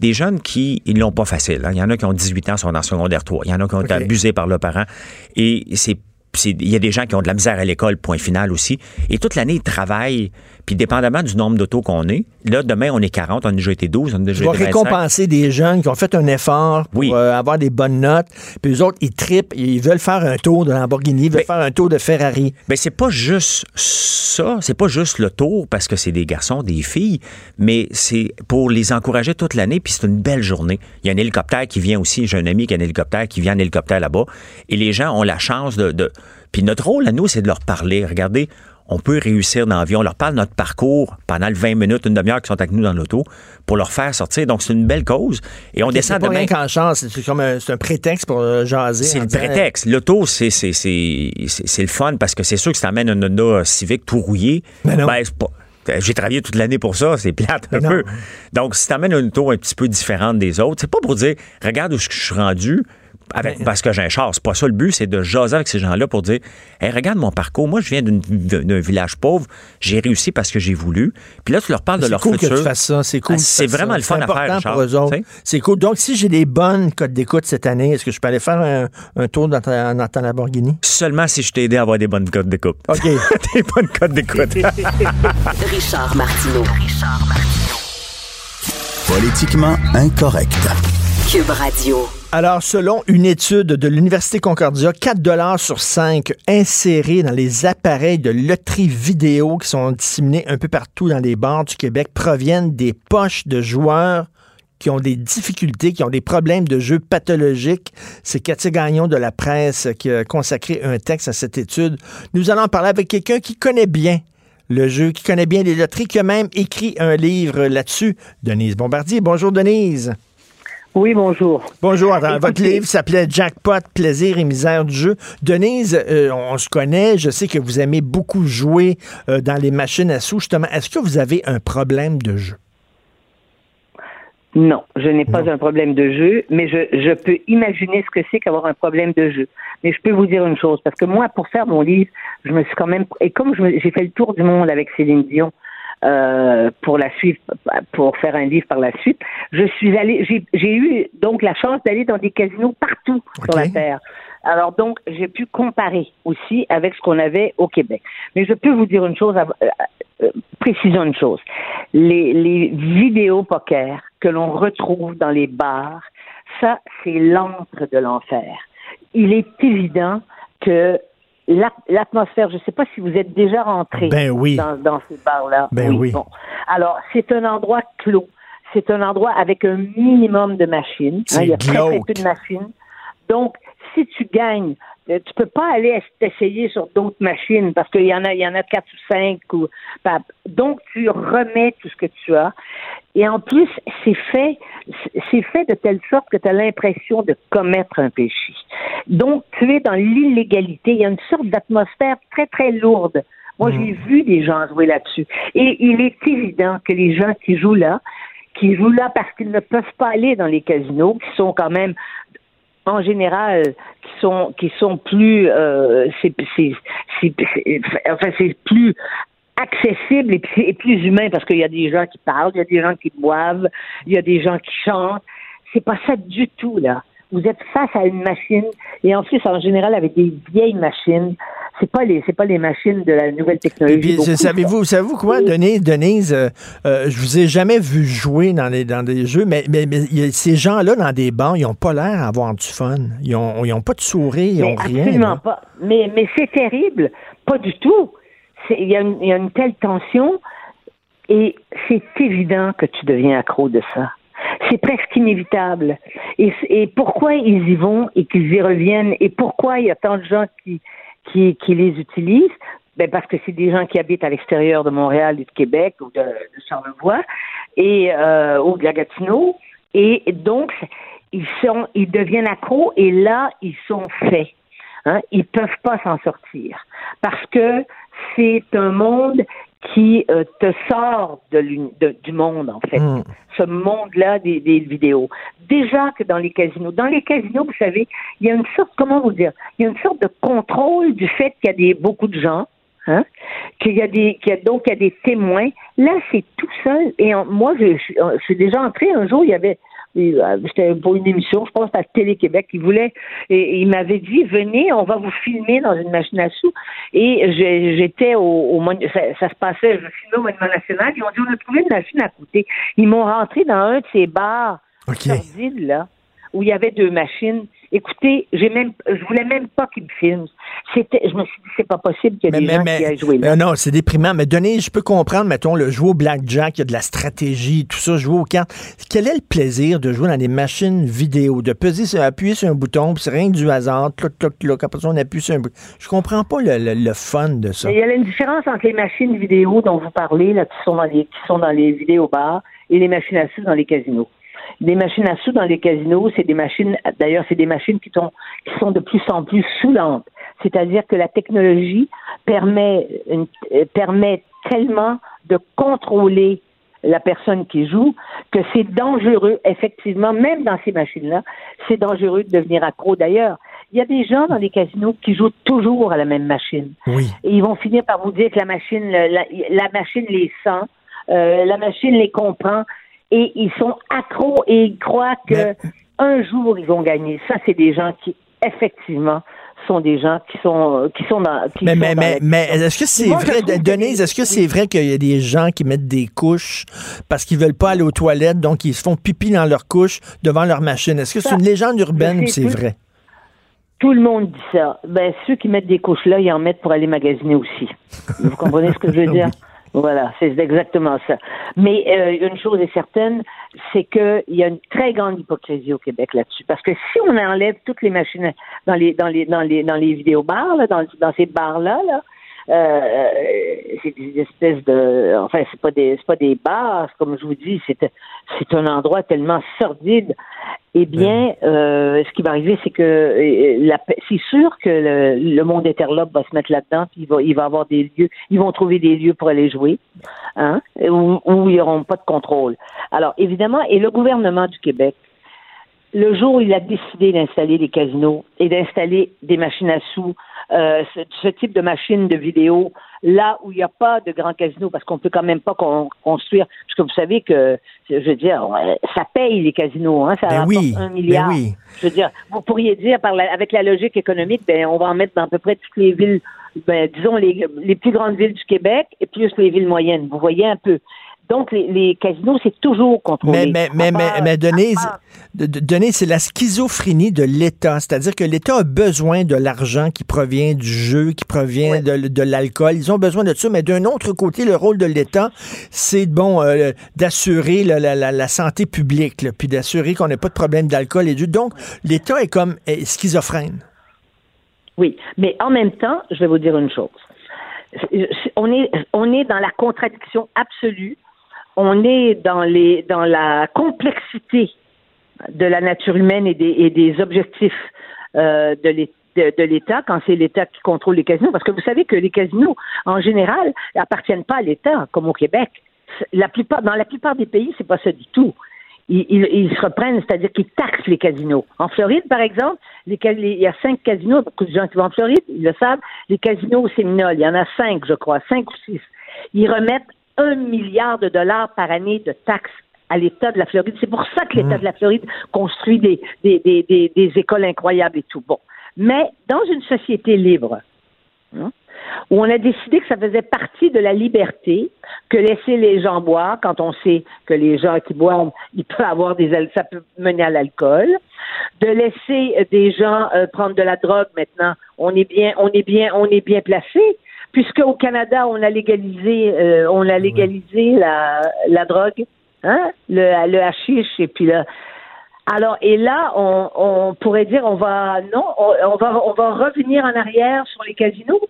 des jeunes qui, ils l'ont pas facile. hein. Il y en a qui ont 18 ans, sont en secondaire 3. Il y en a qui ont été abusés par leurs parents. Et c'est c'est- il y a des gens qui ont de la misère à l'école, point final aussi. Et toute l'année, ils travaillent. Puis, dépendamment du nombre d'autos qu'on est, là, demain, on est 40, on a déjà été 12, on a déjà été 25. récompenser des jeunes qui ont fait un effort pour Oui. euh, avoir des bonnes notes. Puis eux autres, ils tripent, ils veulent faire un tour de Lamborghini, ils veulent faire un tour de Ferrari. Ben c'est pas juste ça, c'est pas juste le tour parce que c'est des garçons, des filles, mais c'est pour les encourager toute l'année puis c'est une belle journée. Il y a un hélicoptère qui vient aussi, j'ai un ami qui a un hélicoptère qui vient en hélicoptère là-bas et les gens ont la chance de, de... puis notre rôle à nous c'est de leur parler. Regardez, on peut réussir dans la vie. On leur parle de notre parcours pendant le 20 minutes, une demi-heure qu'ils sont avec nous dans l'auto pour leur faire sortir. Donc, c'est une belle cause. Et on descend C'est pas demain. rien qu'en chance, c'est comme un, c'est un prétexte pour euh, jaser. C'est le prétexte. L'auto, c'est, c'est, c'est, c'est, c'est le fun parce que c'est sûr que si t'amènes un Honda Civic tout rouillé, Mais non. ben, c'est pas. J'ai travaillé toute l'année pour ça, c'est plate un Mais non. peu. Donc, si t'amènes une auto un petit peu différente des autres, c'est pas pour dire, regarde où je suis rendu, avec, parce que j'ai un char. C'est pas ça le but, c'est de jaser avec ces gens-là pour dire, hey, regarde mon parcours. Moi, je viens d'un village pauvre. J'ai réussi parce que j'ai voulu. Puis là, tu leur parles de C'est leur cool futur. que tu fasses ça. C'est cool. Ah, c'est vraiment ça. le fun C'est à faire, Richard. C'est cool. Donc, si j'ai des bonnes codes d'écoute cette année, est-ce que je peux aller faire un, un tour dans ta, dans ta Lamborghini? Seulement si je t'ai aidé à avoir des bonnes codes d'écoute. OK. des bonnes codes d'écoute. Richard Martineau. Politiquement incorrect. Cube Radio. Alors, selon une étude de l'Université Concordia, 4 dollars sur 5 insérés dans les appareils de loterie vidéo qui sont disséminés un peu partout dans les bars du Québec proviennent des poches de joueurs qui ont des difficultés, qui ont des problèmes de jeu pathologiques. C'est Cathy Gagnon de la presse qui a consacré un texte à cette étude. Nous allons en parler avec quelqu'un qui connaît bien le jeu, qui connaît bien les loteries, qui a même écrit un livre là-dessus. Denise Bombardier. Bonjour, Denise. Oui, bonjour. Bonjour, attends, votre livre s'appelait Jackpot, plaisir et misère du jeu. Denise, euh, on se connaît, je sais que vous aimez beaucoup jouer euh, dans les machines à sous. Justement, est-ce que vous avez un problème de jeu? Non, je n'ai pas un problème de jeu, mais je, je peux imaginer ce que c'est qu'avoir un problème de jeu. Mais je peux vous dire une chose, parce que moi, pour faire mon livre, je me suis quand même... Et comme j'ai fait le tour du monde avec Céline Dion, euh, pour la suivre, pour faire un livre par la suite, je suis allée, j'ai eu donc la chance d'aller dans des casinos partout sur la terre. Alors donc, j'ai pu comparer aussi avec ce qu'on avait au Québec. Mais je peux vous dire une chose, euh, euh, précisons une chose. Les, les vidéos poker que l'on retrouve dans les bars, ça, c'est l'antre de l'enfer. Il est évident que l'atmosphère, je ne sais pas si vous êtes déjà rentré Ben oui. dans, dans ces bars-là. Ben oui. Bon. Alors, c'est un endroit clos. C'est un endroit avec un minimum de machines. C'est il y a très, peu de machines. Donc, si tu gagnes, tu peux pas aller t'essayer sur d'autres machines parce qu'il y en a, il y en a quatre ou cinq. Ou, pa- donc, tu remets tout ce que tu as. Et en plus, c'est fait, c'est fait de telle sorte que tu as l'impression de commettre un péché. Donc, tu es dans l'illégalité. Il y a une sorte d'atmosphère très, très lourde. Moi, j'ai vu des gens jouer là-dessus. Et il est évident que les gens qui jouent là, qui jouent là parce qu'ils ne peuvent pas aller dans les casinos, qui sont quand même en général qui sont qui sont plus euh, c'est enfin c'est plus accessible et, et plus humain parce qu'il y a des gens qui parlent, il y a des gens qui boivent, il y a des gens qui chantent. C'est pas ça du tout là. Vous êtes face à une machine et en plus en général avec des vieilles machines. C'est pas les c'est pas les machines de la nouvelle technologie. savez-vous, savez-vous quoi, Denise, Denise, euh, euh, je vous ai jamais vu jouer dans, les, dans des jeux, mais, mais, mais il y a- ces gens-là dans des bars, ils n'ont pas l'air d'avoir du fun. Ils ont, ils ont pas de sourire, ils Mais ont rien. absolument là. pas. Mais, mais c'est terrible. Pas du tout. Il y, a une- il y a une telle tension et c'est évident que tu deviens accro de ça. C'est presque inévitable. Et, et pourquoi ils y vont et qu'ils y reviennent et pourquoi il y a tant de gens qui, qui, qui les utilisent? Ben parce que c'est des gens qui habitent à l'extérieur de Montréal et de Québec ou de, de Charlevoix et euh, ou de la Gatineau. Et donc, ils sont, ils deviennent accros et là, ils sont faits. Hein, ils peuvent pas s'en sortir parce que c'est un monde qui euh, te sort de de- du monde en fait. Mm. Ce monde-là des, des vidéos. Déjà que dans les casinos, dans les casinos, vous savez, il y a une sorte, comment vous dire, il y a une sorte de contrôle du fait qu'il y a des beaucoup de gens. Hein? Qu'il y a des, qu'il y a, donc il y a des témoins. Là, c'est tout seul. Et en- moi, je, je, je suis déjà entré un jour. Il y avait, c'était pour une émission, je pense à Télé-Québec, qui voulait, et, m'avait dit, venez, on va vous filmer dans une machine à sous. Et j'étais au, ça, ça se passait, je filmais au Monument National, ils ont dit, on a trouvé une machine à côté. Ils m'ont rentré dans un de ces bars OK. sordides, là, où il y avait deux machines. Écoutez, j'ai même, je voulais même pas qu'il me filme. C'était, je me suis dit, c'est pas possible qu'il y ait des gens qui aillent jouer là. Euh, non, c'est déprimant. Mais Denis, je peux comprendre, mettons, le jouer au blackjack, il y a de la stratégie, tout ça, jouer au cartes. Quel est le plaisir de jouer dans des machines vidéo, de peser, sur, appuyer sur un bouton, puis c'est rien que du hasard, cloc, cloc, cloc, après ça, on appuie sur un bouton. Je comprends pas le, le- le fun de ça. Il y a une différence entre les machines vidéo dont vous parlez, là, qui sont dans les, qui sont dans les vidéobars, et les machines à sous dans les casinos. Les machines à sous dans les casinos, c'est des machines, d'ailleurs, c'est des machines qui sont, qui sont de plus en plus saoulantes. C'est-à-dire que la technologie permet, une- permet tellement de contrôler la personne qui joue que c'est dangereux, effectivement, même dans ces machines-là, c'est dangereux de devenir accro. D'ailleurs, il y a des gens dans les casinos qui jouent toujours à la même machine. Oui. Et ils vont finir par vous dire que la machine, la, la machine les sent, euh, la machine les comprend, et ils sont accros et ils croient que Mais- un jour ils vont gagner. Ça, c'est des gens qui effectivement sont des gens qui sont qui sont dans. Qui Mais, sont mais, dans mais, mais est-ce que c'est vrai, que Denise, est-ce que c'est vrai qu'il y a des gens qui mettent des couches parce qu'ils veulent pas aller aux toilettes, donc ils se font pipi dans leur couche devant leur machine? Est-ce que c'est une légende urbaine ou c'est vrai? Tout le monde dit ça. Ben, ceux qui mettent des couches là, ils en mettent pour aller magasiner aussi. Vous comprenez ce que je veux dire? Voilà, c'est exactement ça. Mais euh, une chose est certaine, c'est qu'il y a une très grande hypocrisie au Québec là-dessus. Parce que si on enlève toutes les machines dans les dans les dans les dans les vidéobars, là, dans, dans ces bars-là, là, euh, c'est des espèces de enfin c'est pas des c'est pas des bars, comme je vous dis, c'est c'est un endroit tellement sordide eh bien, euh, ce qui va arriver, c'est que euh, c'est sûr que le, le monde interlope va se mettre là-dedans, puis il va, il va avoir des lieux, ils vont trouver des lieux pour aller jouer, hein, où, où ils n'auront pas de contrôle. Alors, évidemment, et le gouvernement du Québec, le jour où il a décidé d'installer des casinos et d'installer des machines à sous, euh, ce, ce type de machines de vidéo, là où il n'y a pas de grands casinos, parce qu'on peut quand même pas con- construire, parce que vous savez que, je veux dire, ça paye les casinos, hein, ça Ben rapporte oui, un ben milliard. oui. Je veux dire, vous pourriez dire, par la- avec la logique économique, ben, on va en mettre dans à peu près toutes les villes, ben, disons les, les plus grandes villes du Québec et plus les villes moyennes. Vous voyez un peu. Donc, les, les casinos, c'est toujours contrôlé. Mais, mais, mais, mais, part- mais Denise, c'est la schizophrénie de l'État. C'est-à-dire que l'État a besoin de l'argent qui provient du jeu, qui provient de, de l'alcool. Ils ont besoin de ça. Mais d'un autre côté, le rôle de l'État, c'est bon euh, d'assurer la, la- la- la santé publique, là, puis d'assurer qu'on n'ait pas de problème d'alcool et du. Donc, l'État est comme est schizophrène. Oui, mais en même temps, je vais vous dire une chose. On est, on est dans la contradiction absolue. On est dans les, dans la complexité de la nature humaine et des, et des objectifs euh, de l'État quand c'est l'État qui contrôle les casinos. Parce que vous savez que les casinos, en général, appartiennent pas à l'État, comme au Québec. La plupart, dans la plupart des pays, c'est pas ça du tout. Ils, ils, ils se reprennent, c'est-à-dire qu'ils taxent les casinos. En Floride, par exemple, les- il y a cinq casinos, beaucoup de gens qui vont en Floride, ils le savent, les casinos au Séminole, il y en a cinq, je crois, cinq ou six. Ils remettent un milliard de dollars par année de taxes à l'État de la Floride. C'est pour ça que l'État de la Floride construit des, des, des, des, des écoles incroyables et tout. Bon. Mais dans une société libre, hein, où on a décidé que ça faisait partie de la liberté que laisser les gens boire quand on sait que les gens qui boivent, ils peuvent avoir des ça peut mener à l'alcool, de laisser des gens euh, prendre de la drogue maintenant, on est bien on est bien on est bien placé puisque au Canada on a légalisé euh, on a légalisé la la drogue, hein, le le hashish et puis là alors, et là, on, on pourrait dire, on va, non, on, on va, on va revenir en arrière sur les casinos.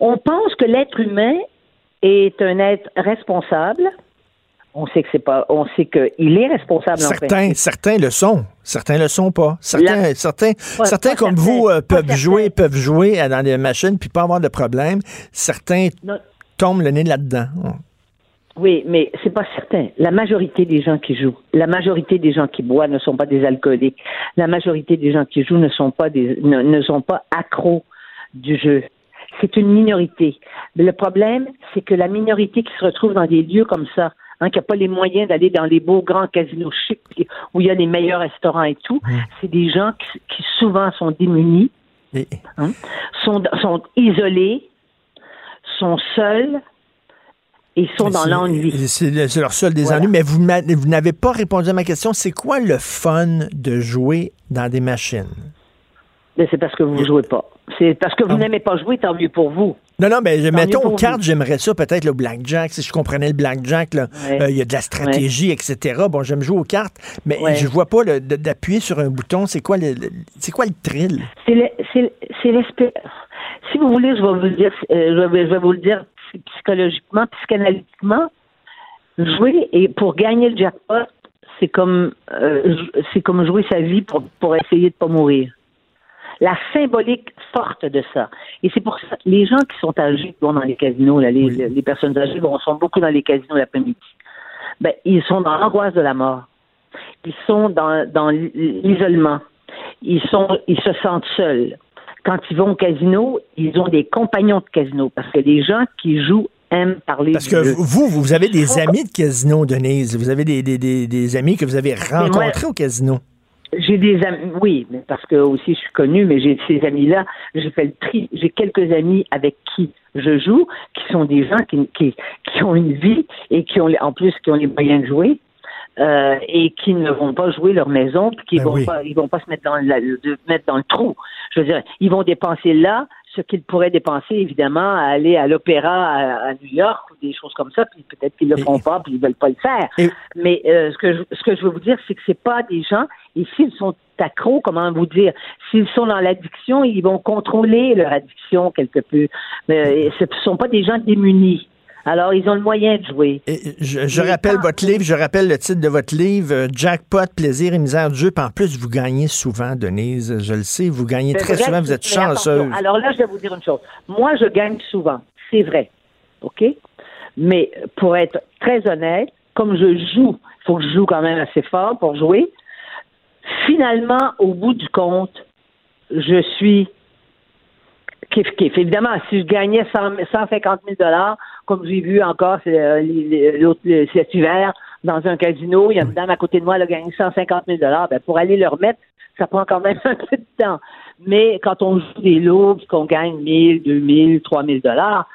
On pense que l'être humain est un être responsable. On sait que c'est pas, on sait qu'il est responsable. en Certains, principe. certains le sont. Certains le sont pas. Certains, La- certains, certains pas comme certains, vous euh, peuvent certains. jouer, peuvent jouer dans des machines puis pas avoir de problème. Certains Non. tombent le nez là-dedans. Oui, mais c'est pas certain. La majorité des gens qui jouent, la majorité des gens qui boivent ne sont pas des alcooliques. La majorité des gens qui jouent ne sont pas des, ne, ne sont pas accros du jeu. C'est une minorité. Mais le problème, c'est que la minorité qui se retrouve dans des lieux comme ça, hein, qui n'a pas les moyens d'aller dans les beaux grands casinos chics où il y a les meilleurs restaurants et tout, c'est des gens qui, qui souvent sont démunis, Et- hein, sont, sont isolés, sont seuls et sont dans l'ennui. C'est le- c'est leur seul des Voilà. ennuis. Mais vous, n'avez pas répondu à ma question. C'est quoi le fun de jouer dans des machines? C'est parce que vous ne jouez pas. C'est parce que vous Ah. n'aimez pas jouer, tant mieux pour vous. Non, non, mais mieux mettons aux cartes, j'aimerais ça peut-être le blackjack. Si je comprenais le blackjack, Ouais. euh, il y a de la stratégie, etc. Bon, j'aime jouer aux cartes, mais Ouais. je vois pas d'appuyer sur un bouton. C'est quoi le, le- c'est quoi le thrill? C'est le- c'est- c'est l'espèce. Si vous voulez, je vais vous le dire, euh, je, vais, je vais vous le dire psychologiquement, psychanalytiquement. Jouer et pour gagner le jackpot, c'est comme euh, c'est comme jouer sa vie pour, pour essayer de pas mourir. La symbolique forte de ça. Et c'est pour ça que les gens qui sont âgés, qui vont dans les casinos, là, les, les personnes âgées vont, sont beaucoup dans les casinos l'après-midi. Ben, ils sont dans l'angoisse de la mort. Ils sont dans, dans l'isolement. Ils sont, ils se sentent seuls. Quand ils vont au casino, ils ont des compagnons de casino parce que les gens qui jouent aiment parler Parce que jeu. vous, vous avez des amis de casino, Denise. Vous avez des, des, des, des amis que vous avez rencontrés au casino. J'ai des amis, oui, mais parce que aussi je suis connue, mais j'ai ces amis-là, j'ai fait le tri. J'ai quelques amis avec qui je joue, qui sont des gens qui, qui, qui ont une vie et qui ont, les- en plus, qui ont les moyens de jouer. euh, et qui ne vont pas jouer leur maison, puis qui Ben vont oui. pas, ils vont pas se mettre dans, la- de mettre dans le trou. Je veux dire, ils vont dépenser là ce qu'ils pourraient dépenser évidemment à aller à l'opéra à, à New York ou des choses comme ça, puis peut-être qu'ils le font pas, puis ils veulent pas le faire. Et- Mais euh, ce que je, ce que je veux vous dire, c'est que c'est pas des gens. Et s'ils sont accros, comment vous dire, s'ils sont dans l'addiction, ils vont contrôler leur addiction quelque peu. Mais et ce ne sont pas des gens démunis. Alors ils ont le moyen de jouer. Et je, rappelle votre livre, je rappelle le titre de votre livre, euh, Jackpot, plaisir et misère du jeu. Puis en plus, vous gagnez souvent, Denise. Je le sais, vous gagnez très vrai, souvent, vous êtes chanceuse. Alors là, je vais vous dire une chose. Moi, je gagne souvent. C'est vrai. OK? Mais pour être très honnête, comme je joue, il faut que je joue quand même assez fort pour jouer. Finalement, au bout du compte, je suis kiff kiff. Évidemment, si je gagnais 100 150 000 dollars, comme j'ai vu encore euh, cet hiver dans un casino, il y a une dame à côté de moi, elle a gagné 150 000 dollars. Ben, pour aller le remettre, ça prend quand même un peu de temps. Mais quand on joue des lots, qu'on gagne 1000, 2000, 3000 dollars,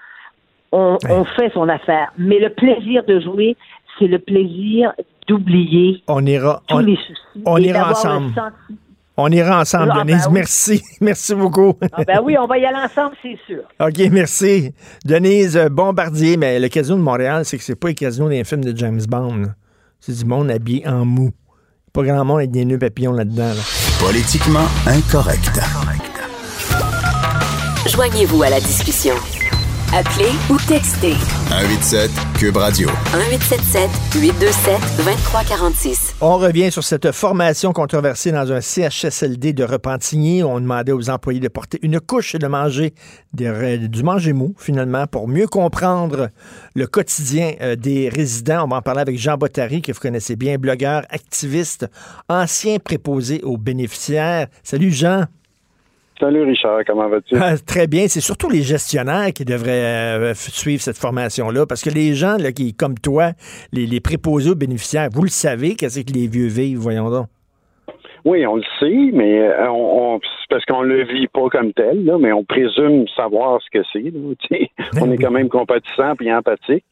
on, on fait son affaire. Mais le plaisir de jouer, c'est le plaisir d'oublier On ira, tous on, les soucis. on et ira ensemble. le on ira ensemble, Ah, ben Denise. oui. Merci. Merci beaucoup. Ah ben oui, on va y aller ensemble, c'est sûr. OK, merci. Denise Bombardier, mais le casino de Montréal, c'est que c'est pas le casino d'un film de James Bond. C'est du monde habillé en mou. Pas grand monde avec des nœuds papillons là-dedans. là. Politiquement incorrect. Joignez-vous à la discussion. Appelez ou textez 187 Cube Radio. 1877 827 2346. On revient sur cette formation controversée dans un CHSLD de Repentigny. On demandait aux employés de porter une couche et de manger des du manger mou, finalement, pour mieux comprendre le quotidien euh, des résidents. On va en parler avec Jean Bottary, que vous connaissez bien, blogueur, activiste, ancien préposé aux bénéficiaires. Salut Jean. Salut Richard, comment vas-tu? Ah, Très bien. C'est surtout les gestionnaires qui devraient euh, suivre cette formation-là, parce que les gens là, qui, comme toi, les, les préposés aux bénéficiaires, vous le savez, qu'est-ce que les vieux vivent, voyons donc? Oui, on le sait, mais euh, on, parce qu'on le vit pas comme tel, là, mais on présume savoir ce que c'est. Ben on est quand même compatissant et empathique.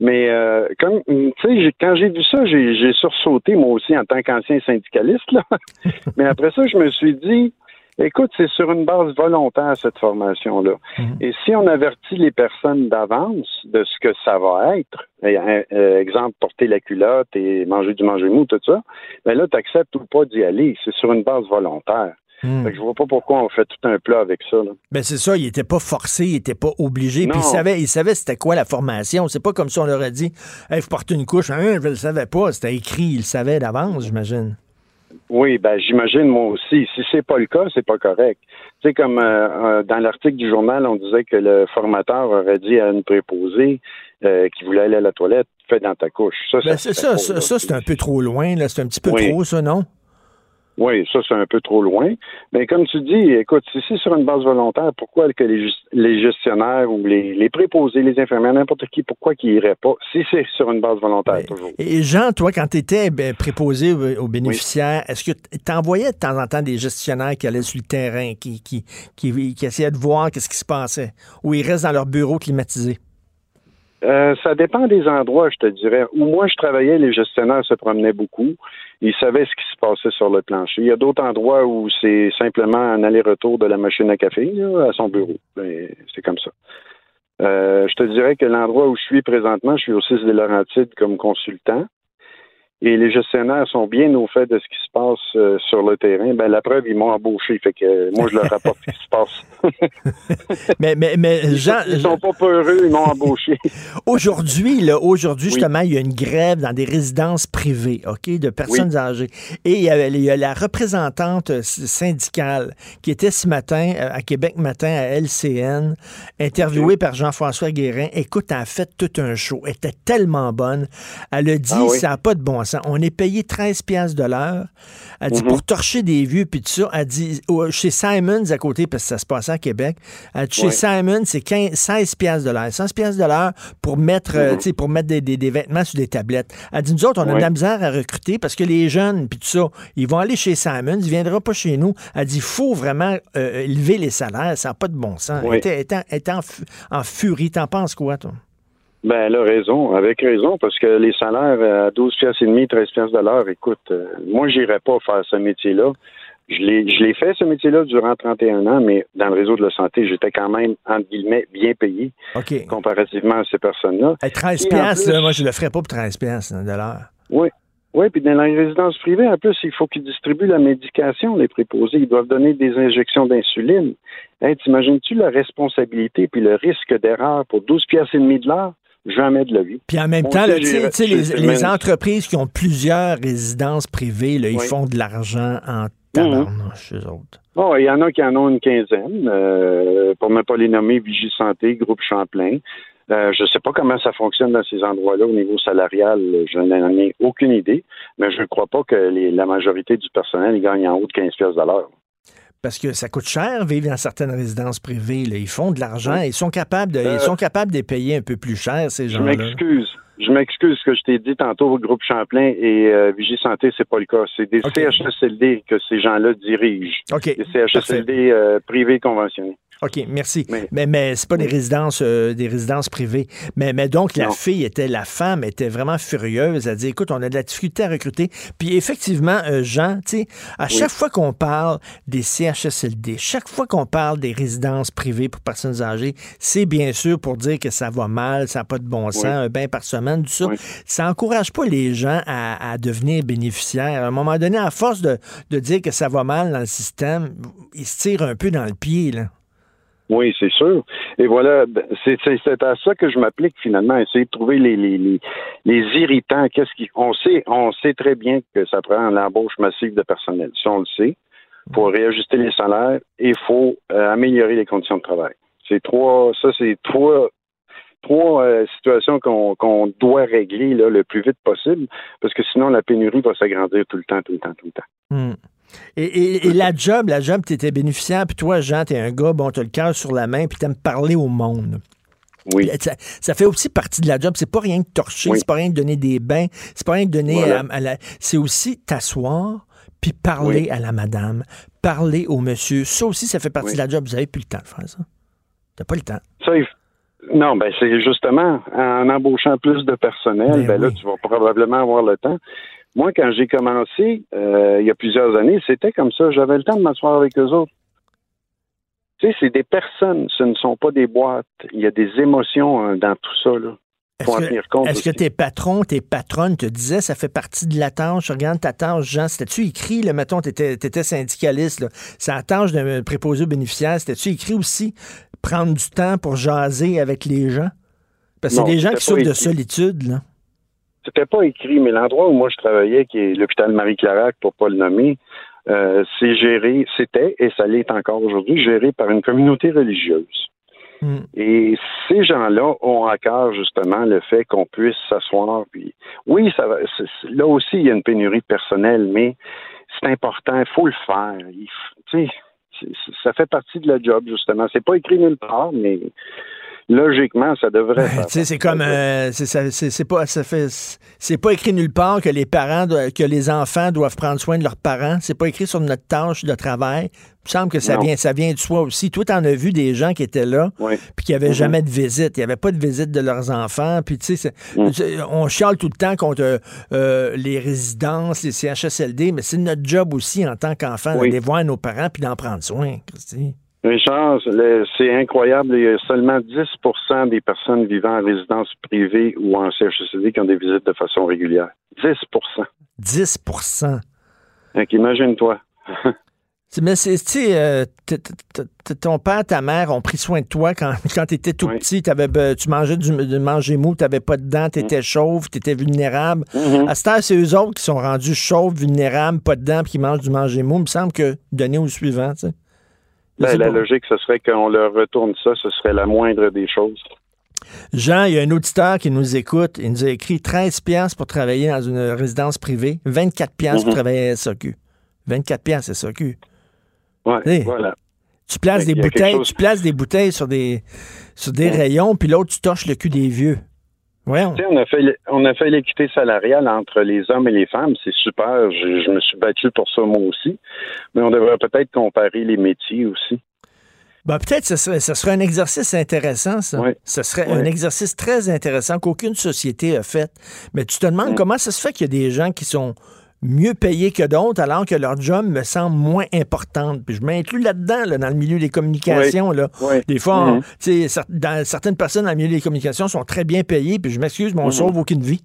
Mais euh, comme tu sais, quand j'ai vu ça, j'ai j'ai sursauté moi aussi en tant qu'ancien syndicaliste. Là. mais après ça, je me suis dit, écoute, c'est sur une base volontaire cette formation-là. Mhm. Et si on avertit les personnes d'avance de ce que ça va être, et, euh, exemple, porter la culotte et manger du manger mou, tout ça, ben là, tu acceptes ou pas d'y aller. C'est sur une base volontaire. Hmm. Fait que je vois pas pourquoi on fait tout un plat avec ça. Là. Ben c'est ça, il était pas forcé, il était pas obligé. Puis il savait, il savait c'était quoi la formation. C'est pas comme si on leur a dit Hey, faut porter une couche. Hein, je le savais pas. C'était écrit, il le savait d'avance, j'imagine. Oui, ben j'imagine moi aussi. Si c'est pas le cas, c'est pas correct. Tu sais, comme euh, dans l'article du journal, on disait que le formateur aurait dit à une préposée euh, qui voulait aller à la toilette, fais dans ta couche. Ça, Ben, c'est ça, ça, c'est un peu trop loin, là. C'est un petit peu Oui. trop, ça, non? Oui, ça, c'est un peu trop loin. Mais comme tu dis, écoute, si c'est sur une base volontaire, pourquoi que les, gest- les gestionnaires ou les, les préposés, les infirmières, n'importe qui, pourquoi qu'ils iraient pas? Si c'est sur une base volontaire, toujours? Et Jean, toi, quand tu étais préposé aux, bénéficiaires, est-ce que tu envoyais de temps en temps des gestionnaires qui allaient sur le terrain, qui, qui, qui, qui essayaient de voir qu'est-ce qui se passait, ou ils restent dans leur bureau climatisé? Euh, ça dépend des endroits, je te dirais. Où moi je travaillais, les gestionnaires se promenaient beaucoup. Ils savaient ce qui se passait sur le plancher. Il y a d'autres endroits où c'est simplement un aller-retour de la machine à café là, à son bureau. Ben, c'est comme ça. Euh, je te dirais que l'endroit où je suis présentement, je suis au 6 des Laurentides comme consultant et les gestionnaires sont bien au fait de ce qui se passe euh, sur le terrain. Ben, la preuve, ils m'ont embauché. Fait que euh, moi, je leur rapporte ce qui se passe. mais, mais, mais Jean. Ils sont pas peureux, ils m'ont embauché. aujourd'hui, là, aujourd'hui, justement, il y a une grève dans des résidences privées, OK, de personnes âgées. Et il y, a, il y, a, la représentante syndicale qui était ce matin euh, à Québec Matin à LCN, interviewée par Jean-François Guérin. Écoute, elle a fait tout un show. Elle était tellement bonne. Elle a dit, ah ça n'a pas de bon sens on est payé 13 pièces de l'heure. Elle dit, mhm. pour torcher des vues, puis tout ça, elle dit, chez Simons à côté, parce que ça se passait à Québec, elle dit, chez Simons, c'est 16 pièces de l'heure. 16 pièces de l'heure pour mettre, euh, mhm. pour mettre des, vêtements sur des tablettes. Elle dit, nous autres, on a de la misère à recruter parce que les jeunes, puis tout ça, ils vont aller chez Simons, ils ne viendront pas chez nous. Elle dit, il faut vraiment euh, élever les salaires, ça n'a pas de bon sens. Elle était, en, en furie. T'en penses quoi, toi? Ben, elle a raison, avec raison, parce que les salaires à 12 pièces et demi, 13 pièces de l'heure, écoute, euh, moi, j'irais pas faire ce métier-là. Je l'ai, je l'ai fait, ce métier-là, durant 31 ans, mais dans le réseau de la santé, j'étais quand même, entre guillemets, bien payé, comparativement à ces personnes-là. 13 pièces, moi, je le ferais pas pour 13 pièces de l'heure. Oui, oui, puis dans les résidences privées, en plus, il faut qu'ils distribuent la médication, les préposés. Ils doivent donner des injections d'insuline. Hey, t'imagines-tu la responsabilité puis le risque d'erreur pour 12 pièces et demi de l'heure? Jamais de la vie. Puis en même temps, les, entreprises qui ont plusieurs résidences privées, là, ils font de l'argent en tabarnouche, eux autres. Oh, il y en a qui en ont une quinzaine, euh, pour ne pas les nommer, Vigie Santé, Groupe Champlain. Euh, je ne sais pas comment ça fonctionne dans ces endroits-là au niveau salarial. Je n'en ai aucune idée, mais je ne crois pas que la majorité du personnel gagne en haut de 15 pièces de l'heure. Parce que ça coûte cher vivre dans certaines résidences privées. Ils font de l'argent. Ils sont capables de, ils euh, sont capables de payer un peu plus cher, ces gens-là. Je m'excuse. Je m'excuse ce que je t'ai dit tantôt au groupe Champlain et euh, Vigie Santé, c'est pas le cas. C'est des CHSLD que ces gens-là dirigent. Des CHSLD euh, privés conventionnés. OK, merci. Mais, mais, c'est pas des résidences euh, des résidences privées. Mais, mais donc, la fille était, la femme était vraiment furieuse. Elle dit écoute, on a de la difficulté à recruter. Puis effectivement, euh, Jean, tu sais, à chaque fois qu'on parle des CHSLD, chaque fois qu'on parle des résidences privées pour personnes âgées, c'est bien sûr pour dire que ça va mal, ça n'a pas de bon sens, un bain par semaine, tout ça. Ça encourage pas les gens à, devenir bénéficiaires. À un moment donné, à force de, de dire que ça va mal dans le système, ils se tirent un peu dans le pied, là. Oui, c'est sûr. Et voilà, c'est à ça que je m'applique finalement, essayer de trouver les, irritants. Qu'est-ce qui, on sait, on sait très bien que ça prend l'embauche massive de personnel. Ça, on le sait. Pour réajuster les salaires, il faut euh, améliorer les conditions de travail. C'est trois, ça, c'est trois trois euh, situations qu'on doit régler le plus vite possible, parce que sinon la pénurie va s'agrandir tout le temps, tout le temps, tout le temps. Hmm. Et, la job, la job, tu étais bénéficiaire, puis toi, Jean, tu es un gars, bon, tu as le cœur sur la main, puis tu aimes parler au monde. Oui. Ça, fait aussi partie de la job. C'est pas rien de torcher, c'est pas rien de donner des bains, c'est pas rien de donner à, la. C'est aussi t'asseoir puis parler à la madame, parler au monsieur. Ça aussi, ça fait partie de la job. Vous avez plus le temps de faire ça. T'as pas le temps. non, ben c'est justement en embauchant plus de personnel, ben, ben là, tu vas probablement avoir le temps. Moi, quand j'ai commencé, euh, il y a plusieurs années, c'était comme ça. J'avais le temps de m'asseoir avec eux autres. Tu sais, c'est des personnes, ce ne sont pas des boîtes. Il y a des émotions hein, dans tout ça, là. Est-ce que, tes patrons, tes patronnes te disaient ça fait partie de la tâche? Regarde ta tâche, Jean. C'était-tu écrit, le mettons, tu étais, syndicaliste, c'est la tâche d'un préposé bénéficiaire. C'était-tu écrit aussi prendre du temps pour jaser avec les gens? Parce que c'est des gens qui souffrent de solitude, là. C'était pas écrit, mais l'endroit où moi je travaillais, qui est l'hôpital Marie-Clarac, pour pas le nommer, euh, c'est géré, c'était, et ça l'est encore aujourd'hui, géré par une communauté religieuse. Hmm. Et ces gens-là ont à cœur justement le fait qu'on puisse s'asseoir. Puis oui, ça va. Là aussi, il y a une pénurie de personnel, mais c'est important. Il faut le faire. Tu sais, ça fait partie de la job justement. C'est pas écrit nulle part, mais logiquement, ça devrait. Tu sais, c'est comme, euh, c'est pas, ça fait, c'est pas écrit nulle part que les parents, que les enfants doivent prendre soin de leurs parents. C'est pas écrit sur notre tâche de travail, Il me semble que ça Non. vient, ça vient de soi aussi. Toi, tu en as vu des gens qui étaient là, Oui. puis qui n'avaient Mhm. jamais de visite. Il n'y avait pas de visite de leurs enfants. Puis, tu sais, c'est- on chiale tout le temps contre euh, les résidences, les CHSLD, mais c'est notre job aussi en tant qu'enfant Oui. d'aller voir nos parents puis d'en prendre soin. Christy. Richard, c'est incroyable. Il y a seulement 10% des personnes vivant en résidence privée ou en CHSLD qui ont des visites de façon régulière. 10% 10 Donc, imagine-toi. Mais c'est, tu sais, euh, ton père, ta mère ont pris soin de toi quand, quand tu étais tout Oui. petit. T'avais, be- tu mangeais du, du manger mou, tu n'avais pas de dents, tu Mm. étais chauve, tu étais vulnérable. Mhm. À cette heure, c'est eux autres qui sont rendus chauves, vulnérables, pas de dents, puis qui mangent du manger mou. Il me semble que donner au suivant, tu sais. Ben, la logique, ce serait qu'on leur retourne ça, ce serait la moindre des choses. Jean, il y a un auditeur qui nous écoute. Il nous a écrit 13 piastres pour travailler dans une résidence privée, 24 piastres pour Mhm. travailler à SAQ. 24 piastres SAQ. Ouais, Hey. voilà. Tu places Il des bouteilles, chose- tu places des bouteilles sur des, sur des Ouais. rayons, puis l'autre, tu torches le cul des vieux. On a fait on a fait l'équité salariale entre les hommes et les femmes, c'est super. Je, je me suis battu pour ça moi aussi, mais on devrait peut-être comparer les métiers aussi. Ben, peut-être ce serait, ce serait un exercice intéressant, ça. Oui. Ce serait un exercice très intéressant qu'aucune société a fait. Mais tu te demandes Mm. comment ça se fait qu'il y a des gens qui sont mieux payés que d'autres alors que leur job me semble moins importante. Puis je m'inclus là-dedans, là, dans le milieu des communications. Là. Oui. Des fois, on- dans- certaines personnes dans le milieu des communications sont très bien payées, puis je m'excuse, mais on Mhm. sauve aucune vie.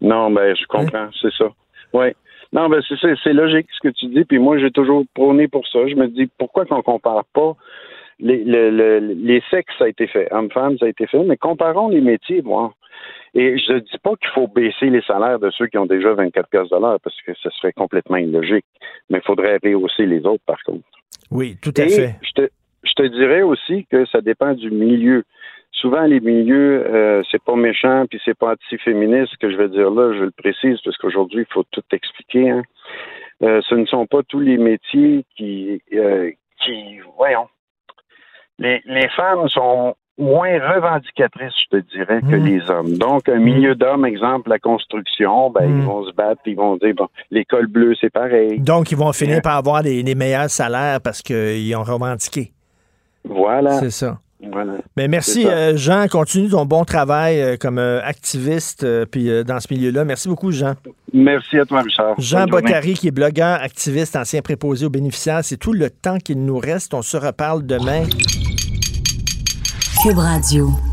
Non, ben je comprends, c'est ça. Oui. Non, ben c'est logique ce que tu dis, puis moi j'ai toujours prôné pour ça. Je me dis pourquoi qu'on compare pas les, le- le- les sexes, ça a été fait, hommes-femmes, ça a été fait, mais comparons les métiers, moi. Et je ne dis pas qu'il faut baisser les salaires de ceux qui ont déjà 24 pièces de l'heure, parce que ce serait complètement illogique. Mais il faudrait rehausser les autres, par contre. Oui, tout à Et fait. je te, je te dirais aussi que ça dépend du milieu. Souvent, les milieux, euh, c'est pas méchant, puis c'est pas anti-féministe ce que je vais dire là, je le précise, parce qu'aujourd'hui, il faut tout expliquer. hein. Euh, ce ne sont pas tous les métiers qui, euh, qui voyons, les, les femmes sont moins revendicatrices, je te dirais, que Mm. les hommes. Donc, un milieu d'hommes, exemple, la construction, ben, ils vont se battre, ils vont dire, bon, l'école bleue, c'est pareil. Donc, ils vont finir Yeah. par avoir les, les meilleurs salaires parce qu'ils ont revendiqué. Voilà, C'est ça. voilà. Mais merci, C'est ça. euh, Jean. Continue ton bon travail euh, comme euh, activiste puis dans ce milieu-là. Merci beaucoup, Jean. Merci à toi, Richard. Jean. Bottary, qui est blogueur, activiste, ancien préposé aux bénéficiaires. C'est tout le temps qu'il nous reste. On se reparle demain. Cube Radio.